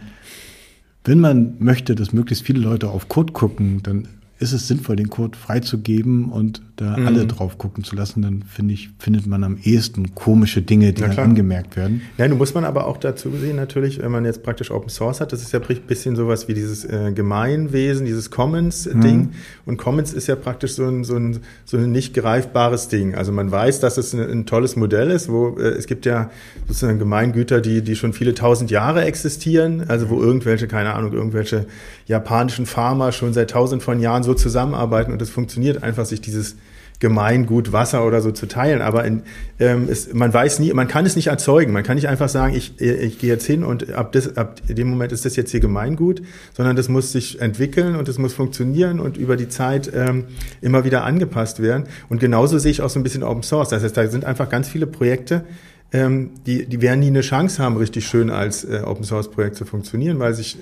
wenn man möchte, dass möglichst viele Leute auf Code gucken, dann ist es sinnvoll, den Code freizugeben und da mhm. alle drauf gucken zu lassen, dann finde ich, findet man am ehesten komische Dinge, die dann angemerkt werden. Ja, nun muss man aber auch dazu sehen, natürlich, wenn man jetzt praktisch Open Source hat, das ist ja ein bisschen sowas wie dieses äh, Gemeinwesen, dieses Commons-Ding. Mhm. Und Commons ist ja praktisch so ein, so, ein, so ein nicht greifbares Ding. Also man weiß, dass es ein, ein tolles Modell ist, wo äh, es gibt ja sozusagen Gemeingüter, die, die schon viele tausend Jahre existieren, also wo irgendwelche, keine Ahnung, irgendwelche japanischen Farmer schon seit tausend von Jahren so zusammenarbeiten und es funktioniert einfach, sich dieses Gemeingut Wasser oder so zu teilen. Aber in, ähm, es, man weiß nie, man kann es nicht erzeugen. Man kann nicht einfach sagen, ich, ich gehe jetzt hin und ab, das, ab dem Moment ist das jetzt hier Gemeingut, sondern das muss sich entwickeln und es muss funktionieren und über die Zeit ähm, immer wieder angepasst werden. Und genauso sehe ich auch so ein bisschen Open Source. Das heißt, da sind einfach ganz viele Projekte, ähm, die, die werden nie eine Chance haben, richtig schön als äh, Open Source Projekt zu funktionieren, weil sich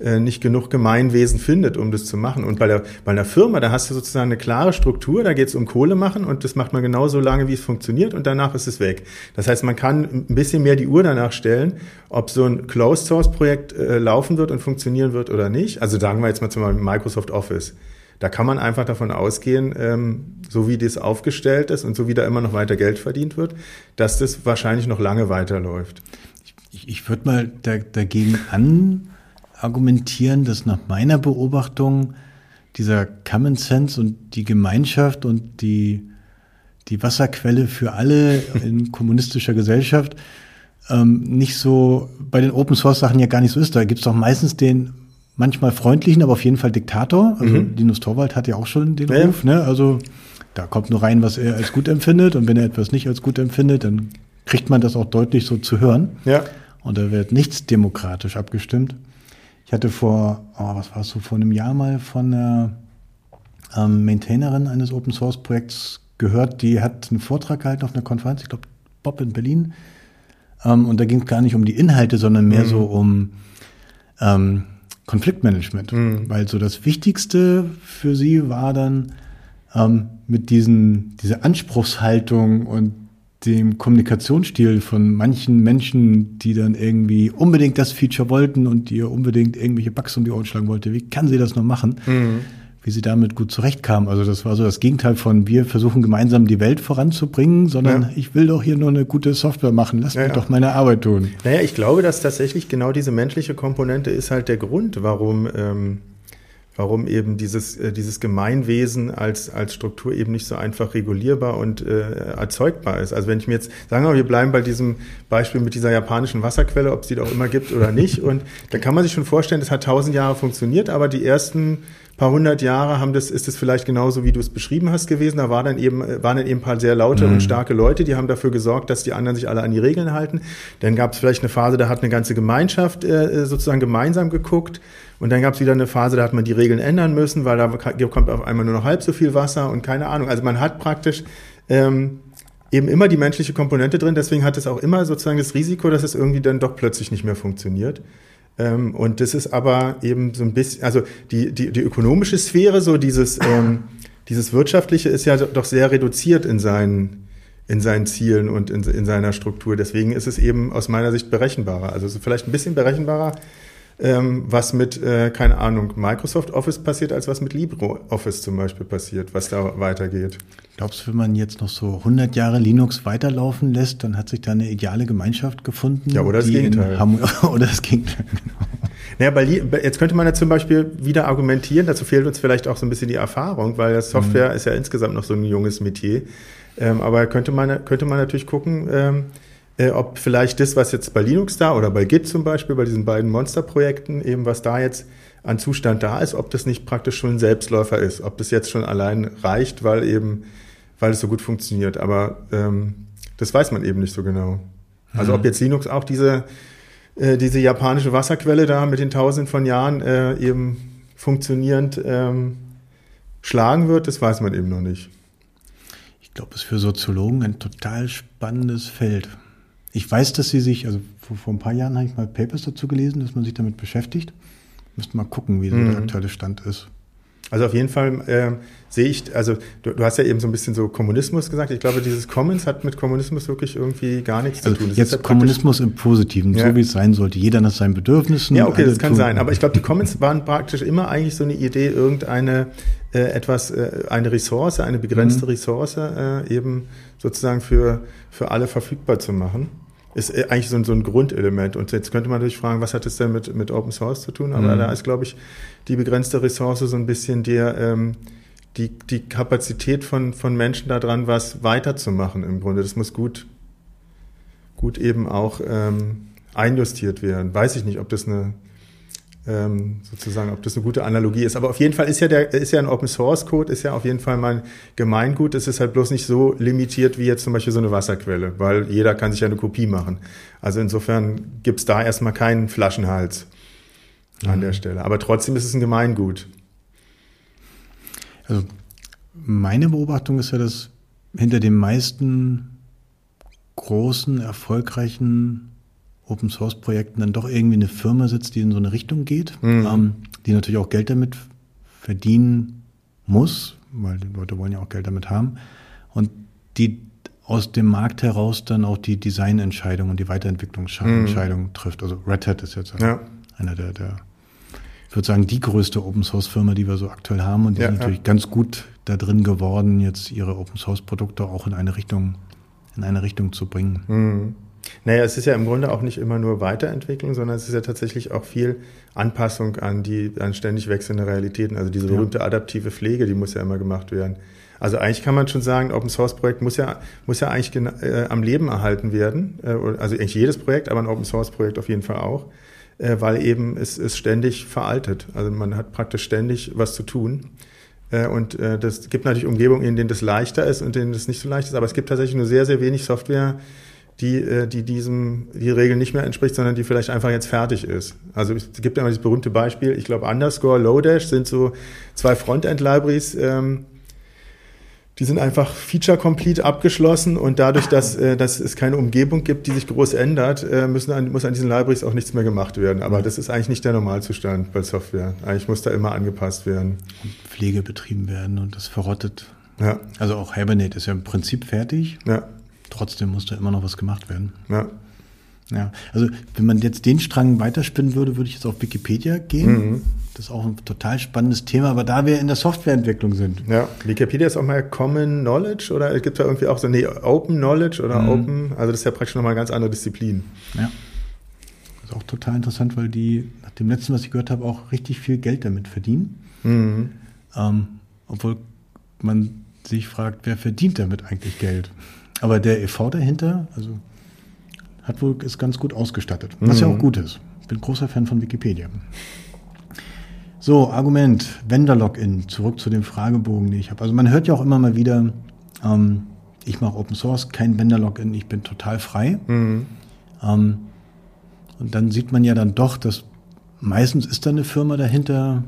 nicht genug Gemeinwesen findet, um das zu machen. Und bei der, bei einer Firma, da hast du sozusagen eine klare Struktur, da geht es um Kohle machen und das macht man genauso lange, wie es funktioniert und danach ist es weg. Das heißt, man kann ein bisschen mehr die Uhr danach stellen, ob so ein Closed Source Projekt äh, laufen wird und funktionieren wird oder nicht. Also sagen wir jetzt mal zum Beispiel Microsoft Office. Da kann man einfach davon ausgehen, ähm, so wie das aufgestellt ist und so wie da immer noch weiter Geld verdient wird, dass das wahrscheinlich noch lange weiterläuft. Ich, ich würde mal da, dagegen an argumentieren, dass nach meiner Beobachtung dieser Common Sense und die Gemeinschaft und die, die Wasserquelle für alle in kommunistischer Gesellschaft ähm, nicht so bei den Open Source Sachen ja gar nicht so ist. Da gibt es doch meistens den manchmal freundlichen, aber auf jeden Fall Diktator. Also mhm. Linus Torwald hat ja auch schon den ja. Ruf. Ne? Also da kommt nur rein, was er als gut empfindet und wenn er etwas nicht als gut empfindet, dann kriegt man das auch deutlich so zu hören. Ja. Und da wird nichts demokratisch abgestimmt. Ich hatte vor, oh, was war es so, vor einem Jahr mal von einer ähm, Maintainerin eines Open Source Projekts gehört, die hat einen Vortrag gehalten auf einer Konferenz, ich glaube Bob in Berlin. Ähm, und da ging es gar nicht um die Inhalte, sondern mehr mhm. so um ähm, Konfliktmanagement. Mhm. Weil so das Wichtigste für sie war dann ähm, mit diesen, diese Anspruchshaltung und dem Kommunikationsstil von manchen Menschen, die dann irgendwie unbedingt das Feature wollten und ihr unbedingt irgendwelche Bugs um die Ohren schlagen wollte. Wie kann sie das noch machen? Mhm. Wie sie damit gut zurechtkam. Also das war so das Gegenteil von wir versuchen gemeinsam die Welt voranzubringen, sondern ja. ich will doch hier nur eine gute Software machen. Lass ja, mir doch meine Arbeit tun. Naja, ich glaube, dass tatsächlich genau diese menschliche Komponente ist halt der Grund, warum ähm, warum eben dieses, äh, dieses Gemeinwesen als, als Struktur eben nicht so einfach regulierbar und äh, erzeugbar ist. Also wenn ich mir jetzt, sagen wir wir bleiben bei diesem Beispiel mit dieser japanischen Wasserquelle, ob es die doch immer gibt oder nicht. Und da kann man sich schon vorstellen, das hat tausend Jahre funktioniert, aber die ersten paar hundert Jahre haben das, ist es vielleicht genauso, wie du es beschrieben hast gewesen. Da war dann eben, waren dann eben ein paar sehr laute mhm. und starke Leute, die haben dafür gesorgt, dass die anderen sich alle an die Regeln halten. Dann gab es vielleicht eine Phase, da hat eine ganze Gemeinschaft äh, sozusagen gemeinsam geguckt Und dann gab es wieder eine Phase, da hat man die Regeln ändern müssen, weil da kommt auf einmal nur noch halb so viel Wasser und keine Ahnung. Also man hat praktisch ähm, eben immer die menschliche Komponente drin. Deswegen hat es auch immer sozusagen das Risiko, dass es irgendwie dann doch plötzlich nicht mehr funktioniert. Ähm, und das ist aber eben so ein bisschen, also die, die, die ökonomische Sphäre, so dieses, ähm, dieses wirtschaftliche ist ja doch sehr reduziert in seinen, in seinen Zielen und in, in seiner Struktur. Deswegen ist es eben aus meiner Sicht berechenbarer. Also vielleicht ein bisschen berechenbarer, ähm, was mit, äh, keine Ahnung, Microsoft Office passiert, als was mit LibreOffice zum Beispiel passiert, was da weitergeht. Glaubst du, wenn man jetzt noch so 100 Jahre Linux weiterlaufen lässt, dann hat sich da eine ideale Gemeinschaft gefunden? Ja, oder das Gegenteil. oder das Gegenteil, genau. Naja, bei, jetzt könnte man ja zum Beispiel wieder argumentieren, dazu fehlt uns vielleicht auch so ein bisschen die Erfahrung, weil Software mhm. ist ja insgesamt noch so ein junges Metier. Ähm, aber könnte man, könnte man natürlich gucken, ähm, äh, ob vielleicht das, was jetzt bei Linux da oder bei Git zum Beispiel, bei diesen beiden Monsterprojekten, eben was da jetzt an Zustand da ist, ob das nicht praktisch schon ein Selbstläufer ist, ob das jetzt schon allein reicht, weil eben, weil es so gut funktioniert. Aber ähm, das weiß man eben nicht so genau. Also mhm. ob jetzt Linux auch diese, äh, diese japanische Wasserquelle da mit den Tausenden von Jahren äh, eben funktionierend ähm, schlagen wird, das weiß man eben noch nicht. Ich glaube, es ist für Soziologen ein total spannendes Feld. Ich weiß, dass sie sich, also vor, vor ein paar Jahren habe ich mal Papers dazu gelesen, dass man sich damit beschäftigt. Müsste mal gucken, wie so mhm. der aktuelle Stand ist. Also auf jeden Fall äh, sehe ich, also du, du, hast ja eben so ein bisschen so Kommunismus gesagt. Ich glaube, dieses Commons hat mit Kommunismus wirklich irgendwie gar nichts also zu tun. Das jetzt Kommunismus im Positiven, ja. so wie es sein sollte. Jeder nach seinen Bedürfnissen. Ja, okay, das kann sein. Aber ich glaube, die Commons waren praktisch immer eigentlich so eine Idee, irgendeine äh, etwas, äh, eine Ressource, eine begrenzte mhm. Ressource äh, eben sozusagen für, für alle verfügbar zu machen ist äh, eigentlich so ein, so ein Grundelement. Und jetzt könnte man natürlich fragen, was hat es denn mit, mit Open Source zu tun? Aber mhm. da ist, glaube ich, die begrenzte Ressource so ein bisschen der, ähm, die, die Kapazität von, von Menschen daran, was weiterzumachen im Grunde. Das muss gut, gut eben auch ähm, einjustiert werden. Weiß ich nicht, ob das eine ähm, sozusagen, ob das eine gute Analogie ist. Aber auf jeden Fall ist ja der, ist ja ein Open Source Code, ist ja auf jeden Fall mal Gemeingut. Es ist halt bloß nicht so limitiert wie jetzt zum Beispiel so eine Wasserquelle, weil jeder kann sich ja eine Kopie machen. Also insofern gibt's da erstmal keinen Flaschenhals an mhm. der Stelle. Aber trotzdem ist es ein Gemeingut. Also meine Beobachtung ist ja, dass hinter den meisten großen, erfolgreichen Open Source Projekten dann doch irgendwie eine Firma sitzt, die in so eine Richtung geht, mhm. ähm, die natürlich auch Geld damit verdienen muss, weil die Leute wollen ja auch Geld damit haben und die aus dem Markt heraus dann auch die Designentscheidung und die Weiterentwicklungsentscheidung mhm. trifft. Also Red Hat ist jetzt ja. einer der, der, ich würde sagen, die größte Open Source Firma, die wir so aktuell haben und die ja, sind natürlich ja. ganz gut da drin geworden, jetzt ihre Open Source Produkte auch in eine Richtung, in eine Richtung zu bringen. Mhm. Naja, es ist ja im Grunde auch nicht immer nur Weiterentwicklung, sondern es ist ja tatsächlich auch viel Anpassung an die an ständig wechselnde Realitäten. Also diese berühmte ja. adaptive Pflege, die muss ja immer gemacht werden. Also eigentlich kann man schon sagen, Open Source Projekt muss ja muss ja eigentlich äh, am Leben erhalten werden. Äh, also eigentlich jedes Projekt, aber ein Open Source Projekt auf jeden Fall auch, äh, weil eben es ist ständig veraltet. Also man hat praktisch ständig was zu tun. Äh, und äh, das gibt natürlich Umgebungen, in denen das leichter ist und in denen das nicht so leicht ist. Aber es gibt tatsächlich nur sehr sehr wenig Software die, äh, die diesem, die Regel nicht mehr entspricht, sondern die vielleicht einfach jetzt fertig ist. Also es gibt immer dieses berühmte Beispiel, ich glaube Underscore, Lodash sind so zwei Frontend-Libraries, ähm, die sind einfach feature-complete abgeschlossen und dadurch, dass, äh, dass es keine Umgebung gibt, die sich groß ändert, äh, müssen an, muss an diesen Libraries auch nichts mehr gemacht werden. Aber das ist eigentlich nicht der Normalzustand bei Software. Eigentlich muss da immer angepasst werden. Und Pflege betrieben werden und das verrottet. Ja. Also auch Hibernate ist ja im Prinzip fertig. Ja trotzdem muss da immer noch was gemacht werden. Ja. Ja, also wenn man jetzt den Strang weiterspinnen würde, würde ich jetzt auf Wikipedia gehen. Mhm. Das ist auch ein total spannendes Thema, aber da wir in der Softwareentwicklung sind. Ja, Wikipedia ist auch mal Common Knowledge oder gibt es da irgendwie auch so, nee, Open Knowledge oder mhm. Open, also das ist ja praktisch nochmal eine ganz andere Disziplin. Ja. Das ist auch total interessant, weil die, nach dem letzten, was ich gehört habe, auch richtig viel Geld damit verdienen. Mhm. Ähm, obwohl man sich fragt, wer verdient damit eigentlich Geld? Aber der e.V. dahinter, also hat wohl, ist ganz gut ausgestattet. Was mhm. ja auch gut ist. Ich bin großer Fan von Wikipedia. So, Argument, Vendor-Login, zurück zu dem Fragebogen, den ich habe. Also man hört ja auch immer mal wieder, ähm, ich mache Open Source, kein Vendor-Login, ich bin total frei. Mhm. Ähm, und dann sieht man ja dann doch, dass meistens ist da eine Firma dahinter,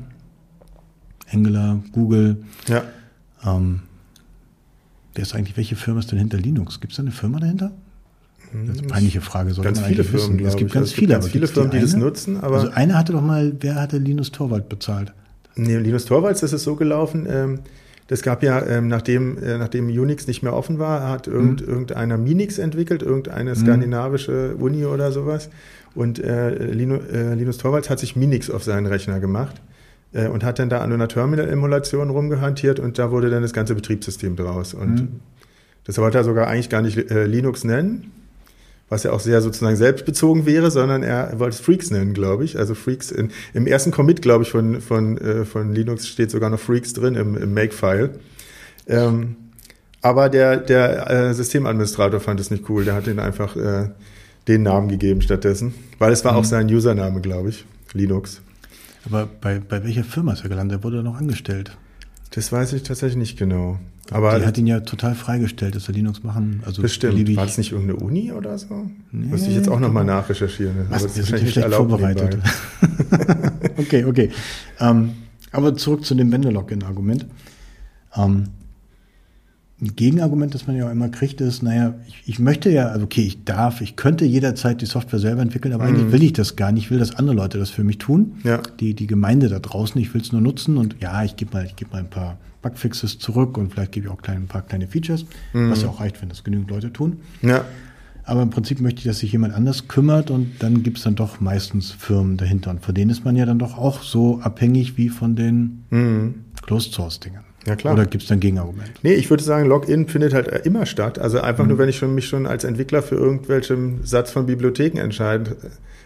Angular, Google. Ja. Ähm, wer ist eigentlich, welche Firma ist denn hinter Linux? Gibt es da eine Firma dahinter? Das ist eine peinliche Frage. Ganz viele Firmen, Es gibt ganz Also viele, ganz viele Firmen, die, das nutzen. Aber also eine hatte doch mal, wer hatte Linus Torwald bezahlt? Nee, Linus Torvalds, das ist so gelaufen. Ähm, das gab ja, ähm, nachdem, äh, nachdem Unix nicht mehr offen war, hat irgend, Mhm. irgendeiner Minix entwickelt, irgendeine skandinavische Uni oder sowas. Und äh, Lino, äh, Linus Torvalds hat sich Minix auf seinen Rechner gemacht äh, und hat dann da an einer Terminal-Emulation rumgehantiert und da wurde dann das ganze Betriebssystem draus. Und Mhm. das wollte er sogar eigentlich gar nicht äh, Linux nennen, was ja auch sehr sozusagen selbstbezogen wäre, sondern er wollte es Freaks nennen, glaube ich. Also Freaks in, im ersten Commit, glaube ich, von, von, äh, von Linux steht sogar noch Freaks drin im, im Make-File. Ähm, aber der, der äh, Systemadministrator fand es nicht cool. Der hat ihn einfach äh, den Namen gegeben stattdessen, weil es war auch sein Username, glaube ich, Linux. Aber bei, bei welcher Firma ist er gelandet? Der wurde noch angestellt. Das weiß ich tatsächlich nicht genau. Aber Die hat ihn ja total freigestellt, dass er Linux machen. Also bestimmt. beliebig- War das nicht irgendeine Uni oder so? Nee, Müsste ich jetzt auch nochmal nachrecherchieren. Was, das wir ist schlecht nicht erlaubt vorbereitet. okay, okay. Ähm, aber zurück zu dem Vendor-Login-Argument. Ähm, ein Gegenargument, das man ja auch immer kriegt, ist, naja, ich, ich möchte ja, also okay, ich darf, ich könnte jederzeit die Software selber entwickeln, aber eigentlich will ich das gar nicht. Ich will, dass andere Leute das für mich tun. Ja. Die, die Gemeinde da draußen, ich will es nur nutzen und ja, ich gebe mal, ich gebe mal ein paar Bugfixes zurück und vielleicht gebe ich auch klein, ein paar kleine Features, was ja auch reicht, wenn das genügend Leute tun. Ja, Aber im Prinzip möchte ich, dass sich jemand anders kümmert und dann gibt es dann doch meistens Firmen dahinter. Und von denen ist man ja dann doch auch so abhängig wie von den Closed-Source-Dingern. Ja, klar. Oder gibt es dann Gegenargument? Nee, ich würde sagen, Login findet halt immer statt. Also einfach nur, wenn ich schon, mich schon als Entwickler für irgendwelchen Satz von Bibliotheken entscheide,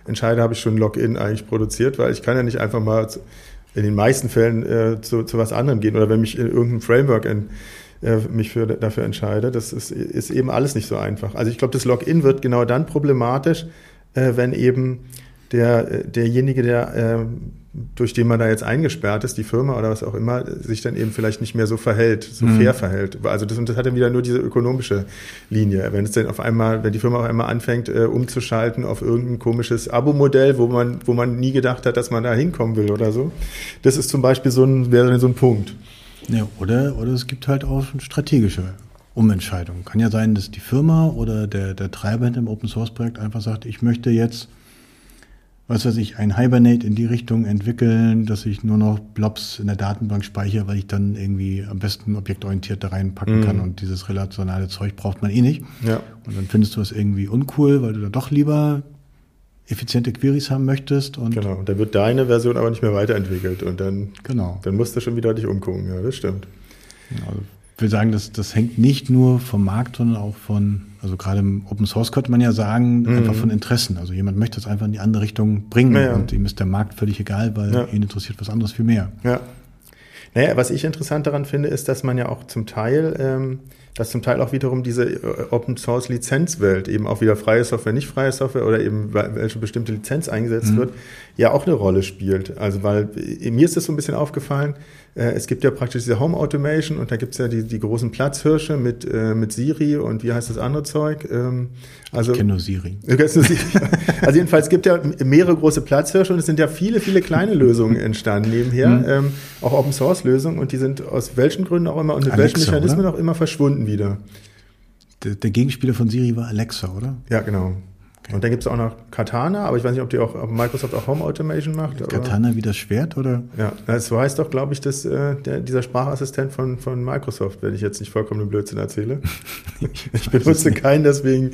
entscheide, habe ich schon Login eigentlich produziert, weil ich kann ja nicht einfach mal in den meisten Fällen äh, zu, zu was anderem gehen oder wenn mich in irgendein Framework in, äh, mich für, dafür entscheide. Das ist, ist eben alles nicht so einfach. Also ich glaube, das Login wird genau dann problematisch, äh, wenn eben der, äh, derjenige, der äh, durch den man da jetzt eingesperrt ist, die Firma oder was auch immer, sich dann eben vielleicht nicht mehr so verhält, so fair verhält. Also das, und das hat dann wieder nur diese ökonomische Linie. Wenn es dann auf einmal, wenn die Firma auf einmal anfängt, äh, umzuschalten auf irgendein komisches Abo-Modell, wo man, wo man nie gedacht hat, dass man da hinkommen will oder so. Das ist zum Beispiel so ein, wäre dann so ein Punkt. Ja, oder, oder es gibt halt auch strategische Umentscheidungen. Kann ja sein, dass die Firma oder der, der Treiber hinter dem Open-Source-Projekt einfach sagt, ich möchte jetzt was weiß ich, ein Hibernate in die Richtung entwickeln, dass ich nur noch Blobs in der Datenbank speichere, weil ich dann irgendwie am besten objektorientiert da reinpacken kann und dieses relationale Zeug braucht man eh nicht. Ja. Und dann findest du es irgendwie uncool, weil du da doch lieber effiziente Queries haben möchtest und Genau. Und dann wird deine Version aber nicht mehr weiterentwickelt und dann, genau. dann musst du schon wieder dich umgucken. Ja, das stimmt. Also will sagen, das, das hängt nicht nur vom Markt, sondern auch von, also gerade im Open Source könnte man ja sagen, einfach von Interessen. Also jemand möchte es einfach in die andere Richtung bringen Ja, ja. und ihm ist der Markt völlig egal, weil Ja. ihn interessiert was anderes viel mehr. Ja. Naja, was ich interessant daran finde, ist, dass man ja auch zum Teil, ähm, dass zum Teil auch wiederum diese äh, Open Source Lizenzwelt, eben auch wieder freie Software, nicht freie Software oder eben wel- welche bestimmte Lizenz eingesetzt wird, ja auch eine Rolle spielt. Also weil äh, mir ist das so ein bisschen aufgefallen, es gibt ja praktisch diese Home Automation und da gibt's ja die, die großen Platzhirsche mit, äh, mit Siri und wie heißt das andere Zeug? Ähm, also Ich kenne nur Siri. Kennst nur sie. Also jedenfalls es gibt ja mehrere große Platzhirsche und es sind ja viele, viele kleine Lösungen entstanden nebenher, Mhm. ähm, auch Open Source Lösungen und die sind aus welchen Gründen auch immer und mit welchen Alexa, Mechanismen oder? auch immer verschwunden wieder. Der, der Gegenspieler von Siri war Alexa, oder? Ja, genau. Und dann gibt es auch noch Katana, aber ich weiß nicht, ob die auch ob Microsoft auch Home Automation macht. aber- Katana wie das Schwert, oder? Ja, das so heißt doch, glaube ich, dass äh, der, dieser Sprachassistent von, von Microsoft, wenn ich jetzt nicht vollkommen Blödsinn erzähle. ich benutze keinen, deswegen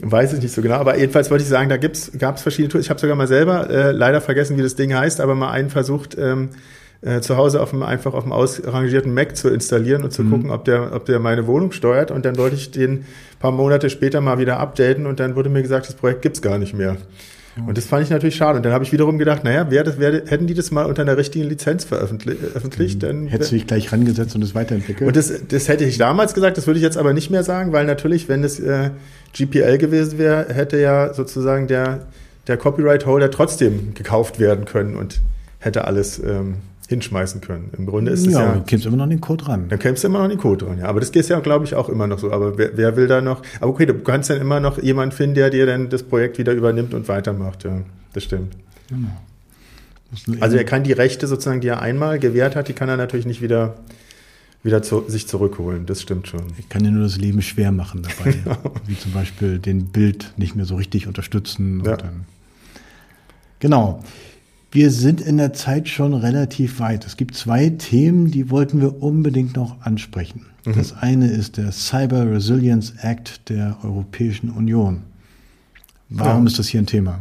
weiß ich nicht so genau. Aber jedenfalls wollte ich sagen, da gibt's, gab es verschiedene Tools. Ich habe sogar mal selber äh, leider vergessen, wie das Ding heißt, aber mal einen versucht, ähm, äh, zu Hause auf dem, einfach auf dem ausrangierten Mac zu installieren und zu gucken, ob der, ob der meine Wohnung steuert. Und dann wollte ich den paar Monate später mal wieder updaten und dann wurde mir gesagt, das Projekt gibt's gar nicht mehr. Und das fand ich natürlich schade. Und dann habe ich wiederum gedacht, naja, wer das, wer, hätten die das mal unter einer richtigen Lizenz veröffentlicht, veröffentlicht, dann Hättest du dich gleich rangesetzt und es weiterentwickelt? und das, das hätte ich damals gesagt, das würde ich jetzt aber nicht mehr sagen, weil natürlich, wenn es äh, GPL gewesen wäre, hätte ja sozusagen der, der Copyright-Holder trotzdem gekauft werden können und hätte alles ähm, hinschmeißen können. Im Grunde ist es ja, ja, du kämst immer noch an den Code ran. dann kämst du immer noch in den Code dran, ja. Aber das geht ja, glaube ich, auch immer noch so. Aber wer, wer will da noch? Aber okay, du kannst dann immer noch jemanden finden, der dir dann das Projekt wieder übernimmt und weitermacht, ja. Das stimmt. Genau. Also er kann die Rechte sozusagen, die er einmal gewährt hat, die kann er natürlich nicht wieder, wieder zu, sich zurückholen. Das stimmt schon. Ich kann dir nur das Leben schwer machen dabei. Genau. Wie zum Beispiel den Bild nicht mehr so richtig unterstützen. Ja. Dann, genau. Wir sind in der Zeit schon relativ weit. Es gibt zwei Themen, die wollten wir unbedingt noch ansprechen. Mhm. Das eine ist der Cyber Resilience Act der Europäischen Union. Warum ja. ist das hier ein Thema?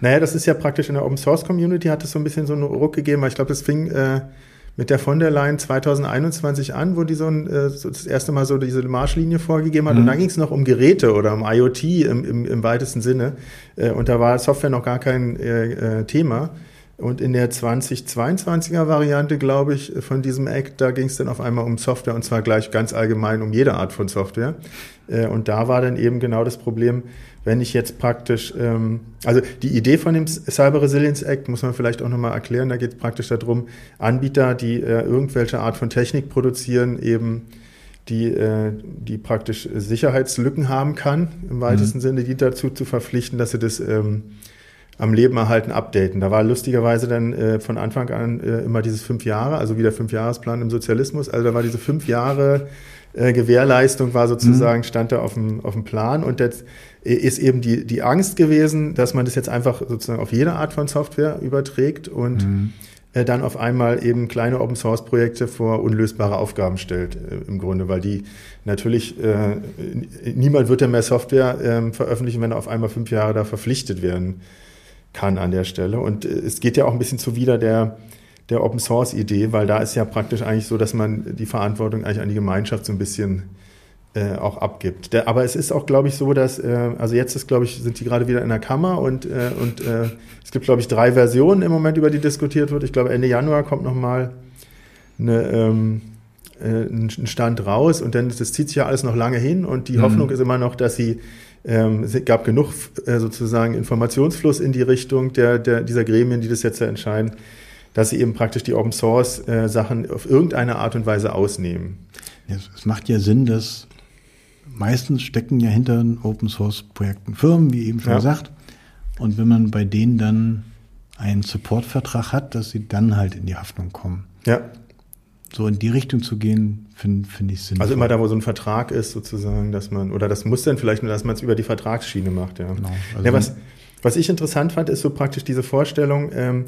Naja, das ist ja praktisch in der Open Source Community hat es so ein bisschen so einen Ruck gegeben. Ich glaube, das fing äh, mit der von der Leyen 2021 an, wo die so, ein, äh, so das erste Mal so diese Marschlinie vorgegeben hat. Mhm. Und dann ging es noch um Geräte oder um IoT im, im, im weitesten Sinne. Äh, und da war Software noch gar kein äh, äh Thema. Und in der 2022er Variante, glaube ich, von diesem Act, da ging es dann auf einmal um Software und zwar gleich ganz allgemein um jede Art von Software. Äh, und da war dann eben genau das Problem, wenn ich jetzt praktisch, ähm, also die Idee von dem Cyber Resilience Act muss man vielleicht auch nochmal erklären, da geht es praktisch darum, Anbieter, die äh, irgendwelche Art von Technik produzieren, eben die, äh, die praktisch Sicherheitslücken haben kann, im weitesten mhm. Sinne, die dazu zu verpflichten, dass sie das ähm, am Leben erhalten, updaten. Da war lustigerweise dann äh, von Anfang an äh, immer dieses fünf Jahre, also wie der Fünfjahresplan im Sozialismus. Also da war diese fünf Jahre äh, Gewährleistung war sozusagen, mhm. stand da auf dem, auf dem Plan und jetzt ist eben die, die Angst gewesen, dass man das jetzt einfach sozusagen auf jede Art von Software überträgt und mhm. äh, dann auf einmal eben kleine Open Source Projekte vor unlösbare Aufgaben stellt, äh, im Grunde, weil die natürlich, äh, niemand wird ja mehr Software äh, veröffentlichen, wenn er auf einmal fünf Jahre da verpflichtet werden kann an der Stelle. Und äh, es geht ja auch ein bisschen zuwider der, der Open Source Idee, weil da ist ja praktisch eigentlich so, dass man die Verantwortung eigentlich an die Gemeinschaft so ein bisschen äh, auch abgibt. Der, aber es ist auch, glaube ich, so, dass, äh, also jetzt ist, glaube ich, sind die gerade wieder in der Kammer und, äh, und äh, es gibt, glaube ich, drei Versionen im Moment, über die diskutiert wird. Ich glaube, Ende Januar kommt nochmal eine, ähm, äh, ein Stand raus und dann, das zieht sich ja alles noch lange hin und die mhm. Hoffnung ist immer noch, dass sie ähm, es gab genug äh, sozusagen Informationsfluss in die Richtung der, der, dieser Gremien, die das jetzt ja entscheiden, dass sie eben praktisch die Open Source äh, Sachen auf irgendeine Art und Weise ausnehmen. Ja, es macht ja Sinn, dass meistens stecken ja hinter Open Source Projekten Firmen, wie eben schon ja. gesagt. Und wenn man bei denen dann einen Supportvertrag hat, dass sie dann halt in die Haftung kommen. Ja. So in die Richtung zu gehen, finde find ich sinnvoll. Also immer da, wo so ein Vertrag ist, sozusagen, dass man, oder das muss dann vielleicht nur, dass man es über die Vertragsschiene macht, ja. Genau. Also ja was, was ich interessant fand, ist so praktisch diese Vorstellung, ähm,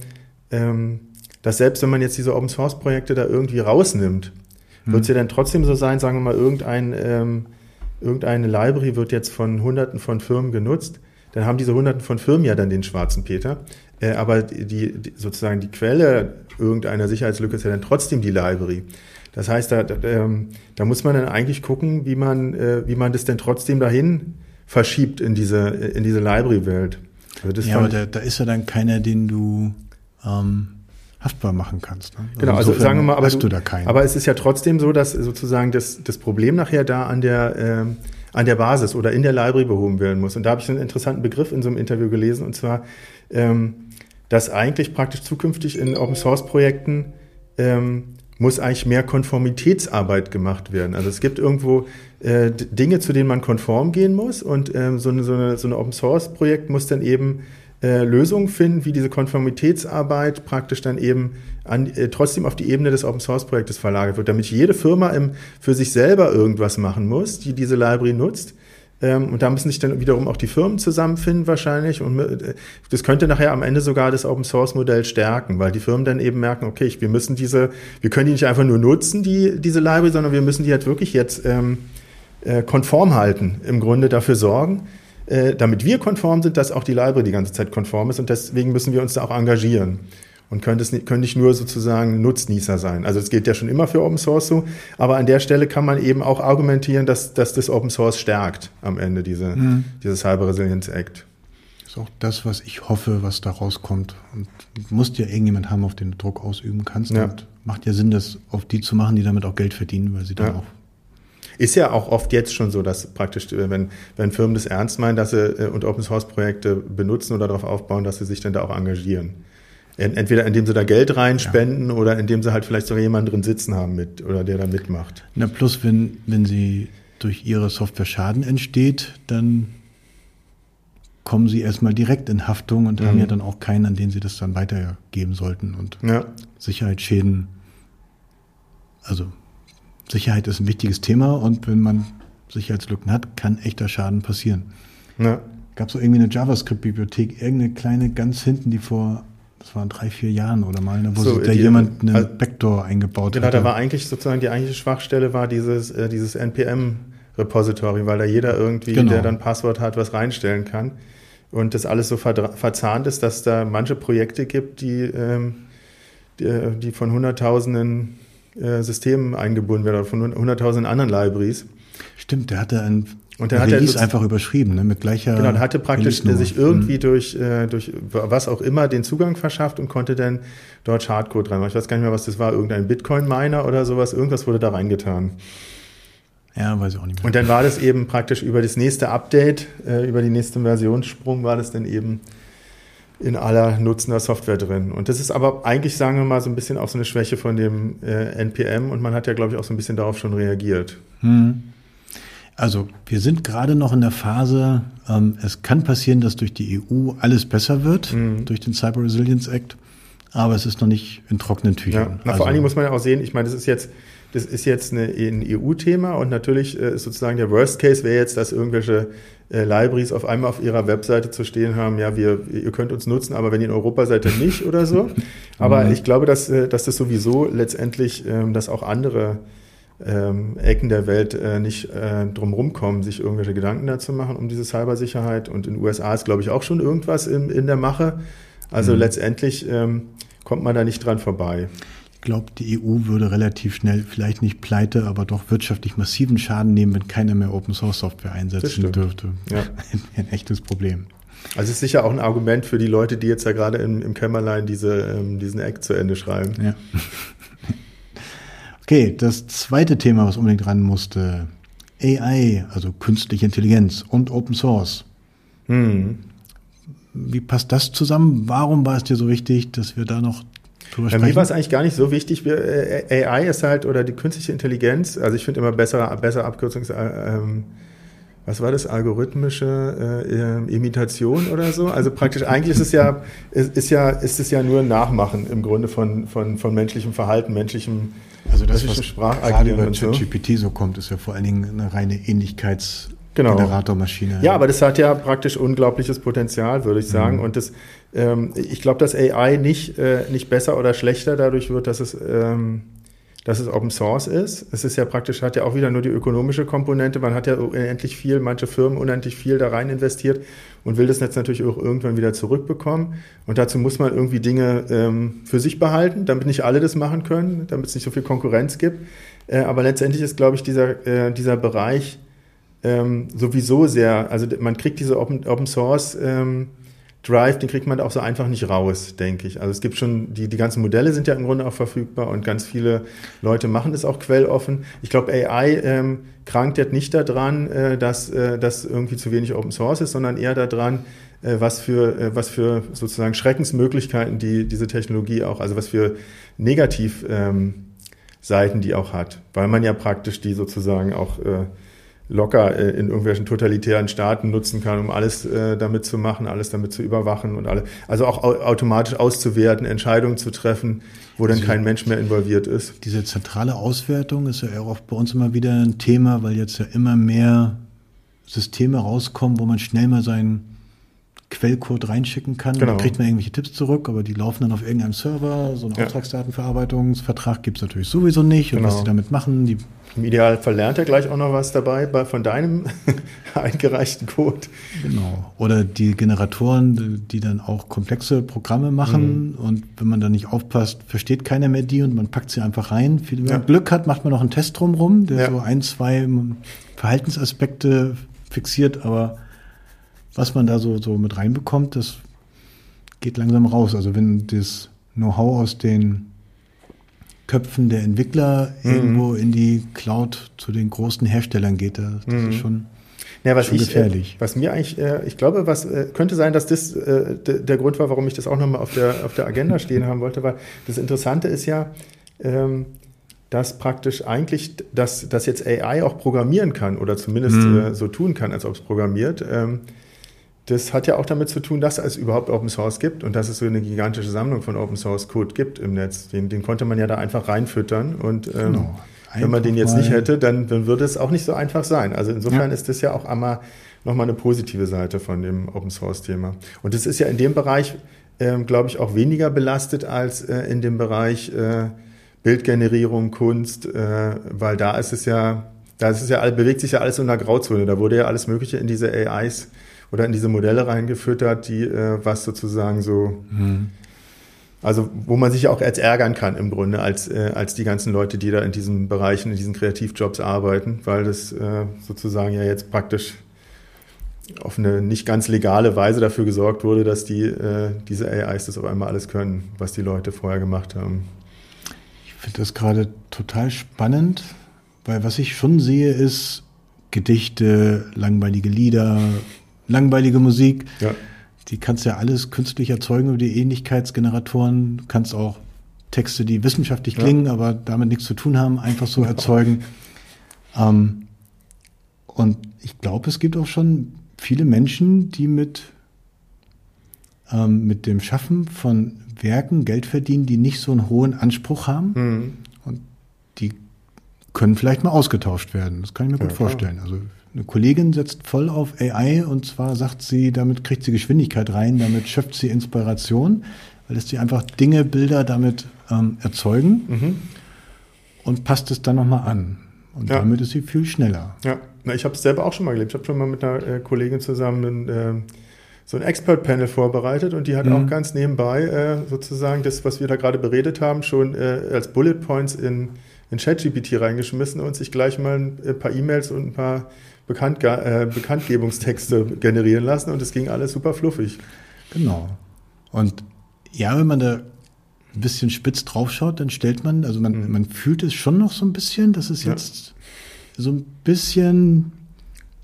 ähm, dass selbst wenn man jetzt diese Open Source Projekte da irgendwie rausnimmt, hm. wird es ja dann trotzdem so sein, sagen wir mal, irgendein, ähm, irgendeine Library wird jetzt von hunderten von Firmen genutzt, dann haben diese hunderten von Firmen ja dann den schwarzen Peter. Äh, aber die, die, sozusagen die Quelle irgendeiner Sicherheitslücke ist ja dann trotzdem die Library. Das heißt, da, da, ähm, da muss man dann eigentlich gucken, wie man, äh, wie man das denn trotzdem dahin verschiebt in diese, in diese Library-Welt. Also ja, aber da, da ist ja dann keiner, den du ähm, haftbar machen kannst. Ne? Also genau, also sagen wir mal, aber, du, aber es ist ja trotzdem so, dass sozusagen das, das Problem nachher da an der, äh, an der Basis oder in der Library behoben werden muss. Und da habe ich einen interessanten Begriff in so einem Interview gelesen, und zwar, ähm, dass eigentlich praktisch zukünftig in Open Source Projekten ähm, muss eigentlich mehr Konformitätsarbeit gemacht werden. Also es gibt irgendwo äh, Dinge, zu denen man konform gehen muss und ähm, so, eine, so, eine, so eine Open Source Projekt muss dann eben äh, Lösungen finden, wie diese Konformitätsarbeit praktisch dann eben an, äh, trotzdem auf die Ebene des Open Source Projektes verlagert wird, damit jede Firma im, für sich selber irgendwas machen muss, die diese Library nutzt und da müssen sich dann wiederum auch die Firmen zusammenfinden wahrscheinlich. Und äh, das könnte nachher am Ende sogar das Open Source Modell stärken, weil die Firmen dann eben merken, okay, wir müssen diese, wir können die nicht einfach nur nutzen, die, diese Library, sondern wir müssen die halt wirklich jetzt ähm, äh, konform halten, im Grunde dafür sorgen, äh, damit wir konform sind, dass auch die Library die ganze Zeit konform ist und deswegen müssen wir uns da auch engagieren und können, das nicht, können nicht nur sozusagen Nutznießer sein. Also es geht ja schon immer für Open Source so, aber an der Stelle kann man eben auch argumentieren, dass, dass das Open Source stärkt am Ende, diese, mhm. dieses Cyber Resilience Act. Das ist auch das, was ich hoffe, was da rauskommt. Und du musst ja irgendjemand haben, auf den du Druck ausüben kannst. Ja. Und macht ja Sinn, das auf die zu machen, die damit auch Geld verdienen, weil sie dann ja. auch ist ja auch oft jetzt schon so, dass praktisch, äh, wenn, wenn Firmen das ernst meinen, dass sie äh, und Open Source Projekte benutzen oder darauf aufbauen, dass sie sich dann da auch engagieren. Entweder indem sie da Geld reinspenden ja. oder indem sie halt vielleicht sogar jemanden drin sitzen haben mit oder der da mitmacht. Na plus, wenn, wenn sie durch ihre Software Schaden entsteht, dann kommen sie erstmal direkt in Haftung und mhm. haben ja dann auch keinen, an den sie das dann weitergeben sollten. Und ja. Sicherheitsschäden, also Sicherheit ist ein wichtiges Thema und wenn man Sicherheitslücken hat, kann echter Schaden passieren. Ja. Gab es so irgendwie eine JavaScript-Bibliothek, irgendeine kleine ganz hinten, die vor, das waren drei, vier Jahren oder mal, ne, wo so, da jemand einen also, Backdoor eingebaut hat. Genau, da war eigentlich sozusagen die eigentliche Schwachstelle war dieses, äh, dieses NPM Repository, weil da jeder irgendwie, genau. der dann Passwort hat, was reinstellen kann. Und das alles so verzahnt ist, dass da manche Projekte gibt, die, ähm, die, äh, die, von hunderttausenden äh, Systemen eingebunden werden oder von hunderttausenden anderen Libraries. Stimmt, der hatte ein und der Release hat einfach überschrieben, ne, mit gleicher. Genau, der hatte praktisch sich irgendwie mhm. durch, äh, durch was auch immer den Zugang verschafft und konnte dann dort Hardcode rein. Ich weiß gar nicht mehr, was das war, irgendein Bitcoin-Miner oder sowas, irgendwas wurde da reingetan. Ja, weiß ich auch nicht mehr. Und dann war das eben praktisch über das nächste Update, äh, über die nächste Versionssprung war das dann eben in aller nutzender Software drin. Und das ist aber eigentlich, sagen wir mal, so ein bisschen auch so eine Schwäche von dem äh, NPM und man hat ja, glaube ich, auch so ein bisschen darauf schon reagiert. Hm. Also wir sind gerade noch in der Phase, ähm, es kann passieren, dass durch die EU alles besser wird, mhm. durch den Cyber Resilience Act, aber es ist noch nicht in trockenen Tüchern. Ja. Na, also, vor allen Dingen muss man ja auch sehen, ich meine, das ist jetzt das ist jetzt eine, ein EU-Thema und natürlich äh, ist sozusagen der Worst Case wäre jetzt, dass irgendwelche äh, Libraries auf einmal auf ihrer Webseite zu stehen haben, ja, wir, ihr könnt uns nutzen, aber wenn ihr in Europa seid, dann nicht oder so. Aber mhm. ich glaube, dass, äh, dass das sowieso letztendlich, ähm, dass auch andere ähm, Ecken der Welt äh, nicht äh, drum kommen, sich irgendwelche Gedanken dazu machen um diese Cybersicherheit. Und in den USA ist, glaube ich, auch schon irgendwas in, in der Mache. Also mhm. letztendlich ähm, kommt man da nicht dran vorbei. Ich glaube, die EU würde relativ schnell, vielleicht nicht pleite, aber doch wirtschaftlich massiven Schaden nehmen, wenn keiner mehr Open Source Software einsetzen dürfte. Ja. Ein echtes Problem. Also es ist sicher auch ein Argument für die Leute, die jetzt ja gerade im, im Kämmerlein diese, ähm, diesen Act zu Ende schreiben. Ja. Okay, das zweite Thema, was unbedingt ran musste, AI, also künstliche Intelligenz und Open Source. Hm. Wie passt das zusammen? Warum war es dir so wichtig, dass wir da noch bei mir war es eigentlich gar nicht so wichtig. Äh, AI ist halt, oder die künstliche Intelligenz, also ich finde immer besser, besser Abkürzungs, äh, ähm, was war das, algorithmische äh, Imitation oder so? Also praktisch, eigentlich ist es ja, ist, ist ja, ist es ja nur ein Nachmachen im Grunde von, von, von menschlichem Verhalten, menschlichem Also das, was gerade über ChatGPT so. so kommt, ist ja vor allen Dingen eine reine Ähnlichkeits- genau. Generatormaschine. Ja, aber das hat ja praktisch unglaubliches Potenzial, würde ich sagen. Mhm. Und das, ähm, ich glaube, dass AI nicht, äh, nicht besser oder schlechter dadurch wird, dass es, ähm, dass es Open Source ist. Es ist ja praktisch, hat ja auch wieder nur die ökonomische Komponente. Man hat ja unendlich viel, manche Firmen unendlich viel da rein investiert und will das Netz natürlich auch irgendwann wieder zurückbekommen. Und dazu muss man irgendwie Dinge ähm, für sich behalten, damit nicht alle das machen können, damit es nicht so viel Konkurrenz gibt. Äh, aber letztendlich ist, glaube ich, dieser, äh, dieser Bereich ähm, sowieso sehr, also man kriegt diese Open, Open Source ähm, Drive, den kriegt man auch so einfach nicht raus, denke ich. Also es gibt schon, die, die ganzen Modelle sind ja im Grunde auch verfügbar und ganz viele Leute machen das auch quelloffen. Ich glaube, AI ähm, krankt jetzt nicht daran, äh, dass äh, das irgendwie zu wenig Open Source ist, sondern eher daran, äh, was für äh, was für sozusagen Schreckensmöglichkeiten die diese Technologie auch, also was für Negativ ähm, die auch hat, weil man ja praktisch die sozusagen auch äh, locker äh, in irgendwelchen totalitären Staaten nutzen kann, um alles äh, damit zu machen, alles damit zu überwachen und alle, also auch automatisch auszuwerten, Entscheidungen zu treffen, wo dann kein Mensch mehr involviert ist. Diese zentrale Auswertung ist ja auch bei uns immer wieder ein Thema, weil jetzt ja immer mehr Systeme rauskommen, wo man schnell mal seinen Quellcode reinschicken kann. Genau. Dann kriegt man irgendwelche Tipps zurück, aber die laufen dann auf irgendeinem Server. So einen ja. Auftragsdatenverarbeitungsvertrag gibt es natürlich sowieso nicht. Und genau. was die damit machen, die im Idealfall lernt er gleich auch noch was dabei bei, von deinem eingereichten Code. Genau. Oder die Generatoren, die dann auch komplexe Programme machen. Mhm. Und wenn man da nicht aufpasst, versteht keiner mehr die und man packt sie einfach rein. Wenn man ja. Glück hat, macht man noch einen Test drumherum, der ja. so ein, zwei Verhaltensaspekte fixiert. Aber was man da so, so mit reinbekommt, das geht langsam raus. Also wenn das Know-how aus den Köpfen der Entwickler mhm. irgendwo in die Cloud zu den großen Herstellern geht. Das mhm. ist schon, ja, was schon ich, äh, gefährlich. was mir eigentlich, äh, ich glaube, was äh, könnte sein, dass das der Grund war, warum ich das auch nochmal auf der, auf der Agenda stehen haben wollte, weil das Interessante ist ja, ähm, dass praktisch eigentlich, dass, dass jetzt AI auch programmieren kann oder zumindest mhm. so tun kann, als ob es programmiert. Ähm, das hat ja auch damit zu tun, dass es überhaupt Open Source gibt und dass es so eine gigantische Sammlung von Open Source Code gibt im Netz. Den, den konnte man ja da einfach reinfüttern und ähm, genau. wenn man den jetzt nicht hätte, dann, dann würde es auch nicht so einfach sein. Also insofern ja. ist das ja auch einmal nochmal eine positive Seite von dem Open Source Thema. Und es ist ja in dem Bereich, ähm, glaube ich, auch weniger belastet als äh, in dem Bereich äh, Bildgenerierung, Kunst, äh, weil da ist es ja, da ist es ja, bewegt sich ja alles in einer Grauzone. Da wurde ja alles Mögliche in diese AIs oder in diese Modelle reingefüttert, die äh, was sozusagen so, mhm. also wo man sich auch jetzt ärgern kann im Grunde als, äh, als die ganzen Leute, die da in diesen Bereichen, in diesen Kreativjobs arbeiten, weil das äh, sozusagen ja jetzt praktisch auf eine nicht ganz legale Weise dafür gesorgt wurde, dass die, äh, diese AIs das auf einmal alles können, was die Leute vorher gemacht haben. Ich finde das gerade total spannend, weil was ich schon sehe, ist Gedichte, langweilige Lieder, langweilige Musik. Ja. Die kannst ja alles künstlich erzeugen über die Ähnlichkeitsgeneratoren. Du kannst auch Texte, die wissenschaftlich klingen, ja. aber damit nichts zu tun haben, einfach so erzeugen. Ähm, und ich glaube, es gibt auch schon viele Menschen, die mit, ähm, mit dem Schaffen von Werken Geld verdienen, die nicht so einen hohen Anspruch haben. Mhm. Und die können vielleicht mal ausgetauscht werden. Das kann ich mir gut ja, vorstellen. Also eine Kollegin setzt voll auf AI und zwar sagt sie, damit kriegt sie Geschwindigkeit rein, damit schöpft sie Inspiration, weil lässt sie einfach Dinge, Bilder damit ähm, erzeugen mhm. und passt es dann nochmal an. Und ja. damit ist sie viel schneller. Ja, Na, ich habe es selber auch schon mal gelebt. Ich habe schon mal mit einer äh, Kollegin zusammen äh, so ein Expert-Panel vorbereitet und die hat mhm. auch ganz nebenbei äh, sozusagen das, was wir da gerade beredet haben, schon äh, als Bullet Points in, in ChatGPT reingeschmissen und sich gleich mal ein paar E-Mails und ein paar Bekannt, äh, Bekanntgebungstexte generieren lassen und es ging alles super fluffig. Genau. Und ja, wenn man da ein bisschen spitz draufschaut, dann stellt man, also man, mhm. man fühlt es schon noch so ein bisschen, dass es jetzt ja. so ein bisschen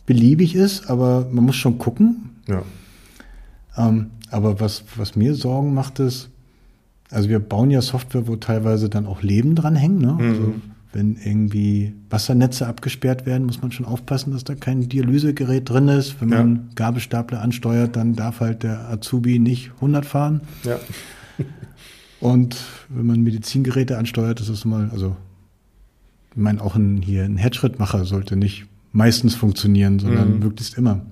beliebig ist, aber man muss schon gucken. Ja. Ähm, aber was, was mir Sorgen macht, ist, also wir bauen ja Software, wo teilweise dann auch Leben dran hängen. Ne? Also mhm. Also wenn irgendwie Wassernetze abgesperrt werden, muss man schon aufpassen, dass da kein Dialysegerät drin ist. Wenn man ja. Gabelstapler ansteuert, dann darf halt der Azubi nicht 100 fahren. Ja. Und wenn man Medizingeräte ansteuert, das ist mal, also ich meine, auch ein, hier ein Herzschrittmacher sollte nicht meistens funktionieren, sondern mhm. möglichst immer.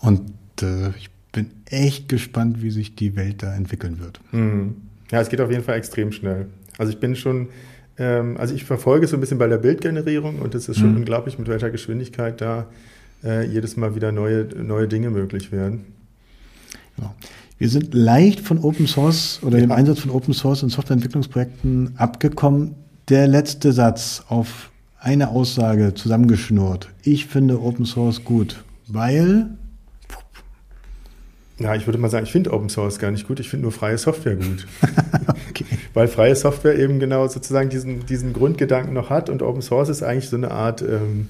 Und äh, ich bin echt gespannt, wie sich die Welt da entwickeln wird. Mhm. Ja, es geht auf jeden Fall extrem schnell. Also ich bin schon ähm, also ich verfolge so ein bisschen bei der Bildgenerierung und es ist schon mhm. unglaublich, mit welcher Geschwindigkeit da äh, jedes Mal wieder neue, neue Dinge möglich werden. Genau. Wir sind leicht von Open Source oder ja. dem Einsatz von Open Source in Softwareentwicklungsprojekten abgekommen. Der letzte Satz auf eine Aussage zusammengeschnurrt. Ich finde Open Source gut, weil ja, ich würde mal sagen, ich finde Open Source gar nicht gut, ich finde nur freie Software gut. okay. Weil freie Software eben genau sozusagen diesen, diesen Grundgedanken noch hat und Open Source ist eigentlich so eine Art, ähm,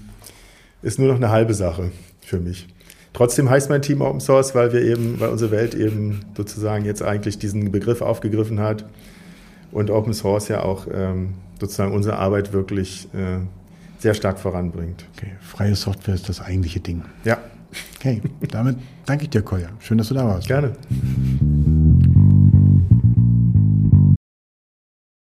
ist nur noch eine halbe Sache für mich. Trotzdem heißt mein Team Open Source, weil wir eben, weil unsere Welt eben sozusagen jetzt eigentlich diesen Begriff aufgegriffen hat und Open Source ja auch ähm, sozusagen unsere Arbeit wirklich äh, sehr stark voranbringt. Okay, freie Software ist das eigentliche Ding. Ja, Hey, damit danke ich dir, Kolja. Schön, dass du da warst. Gerne.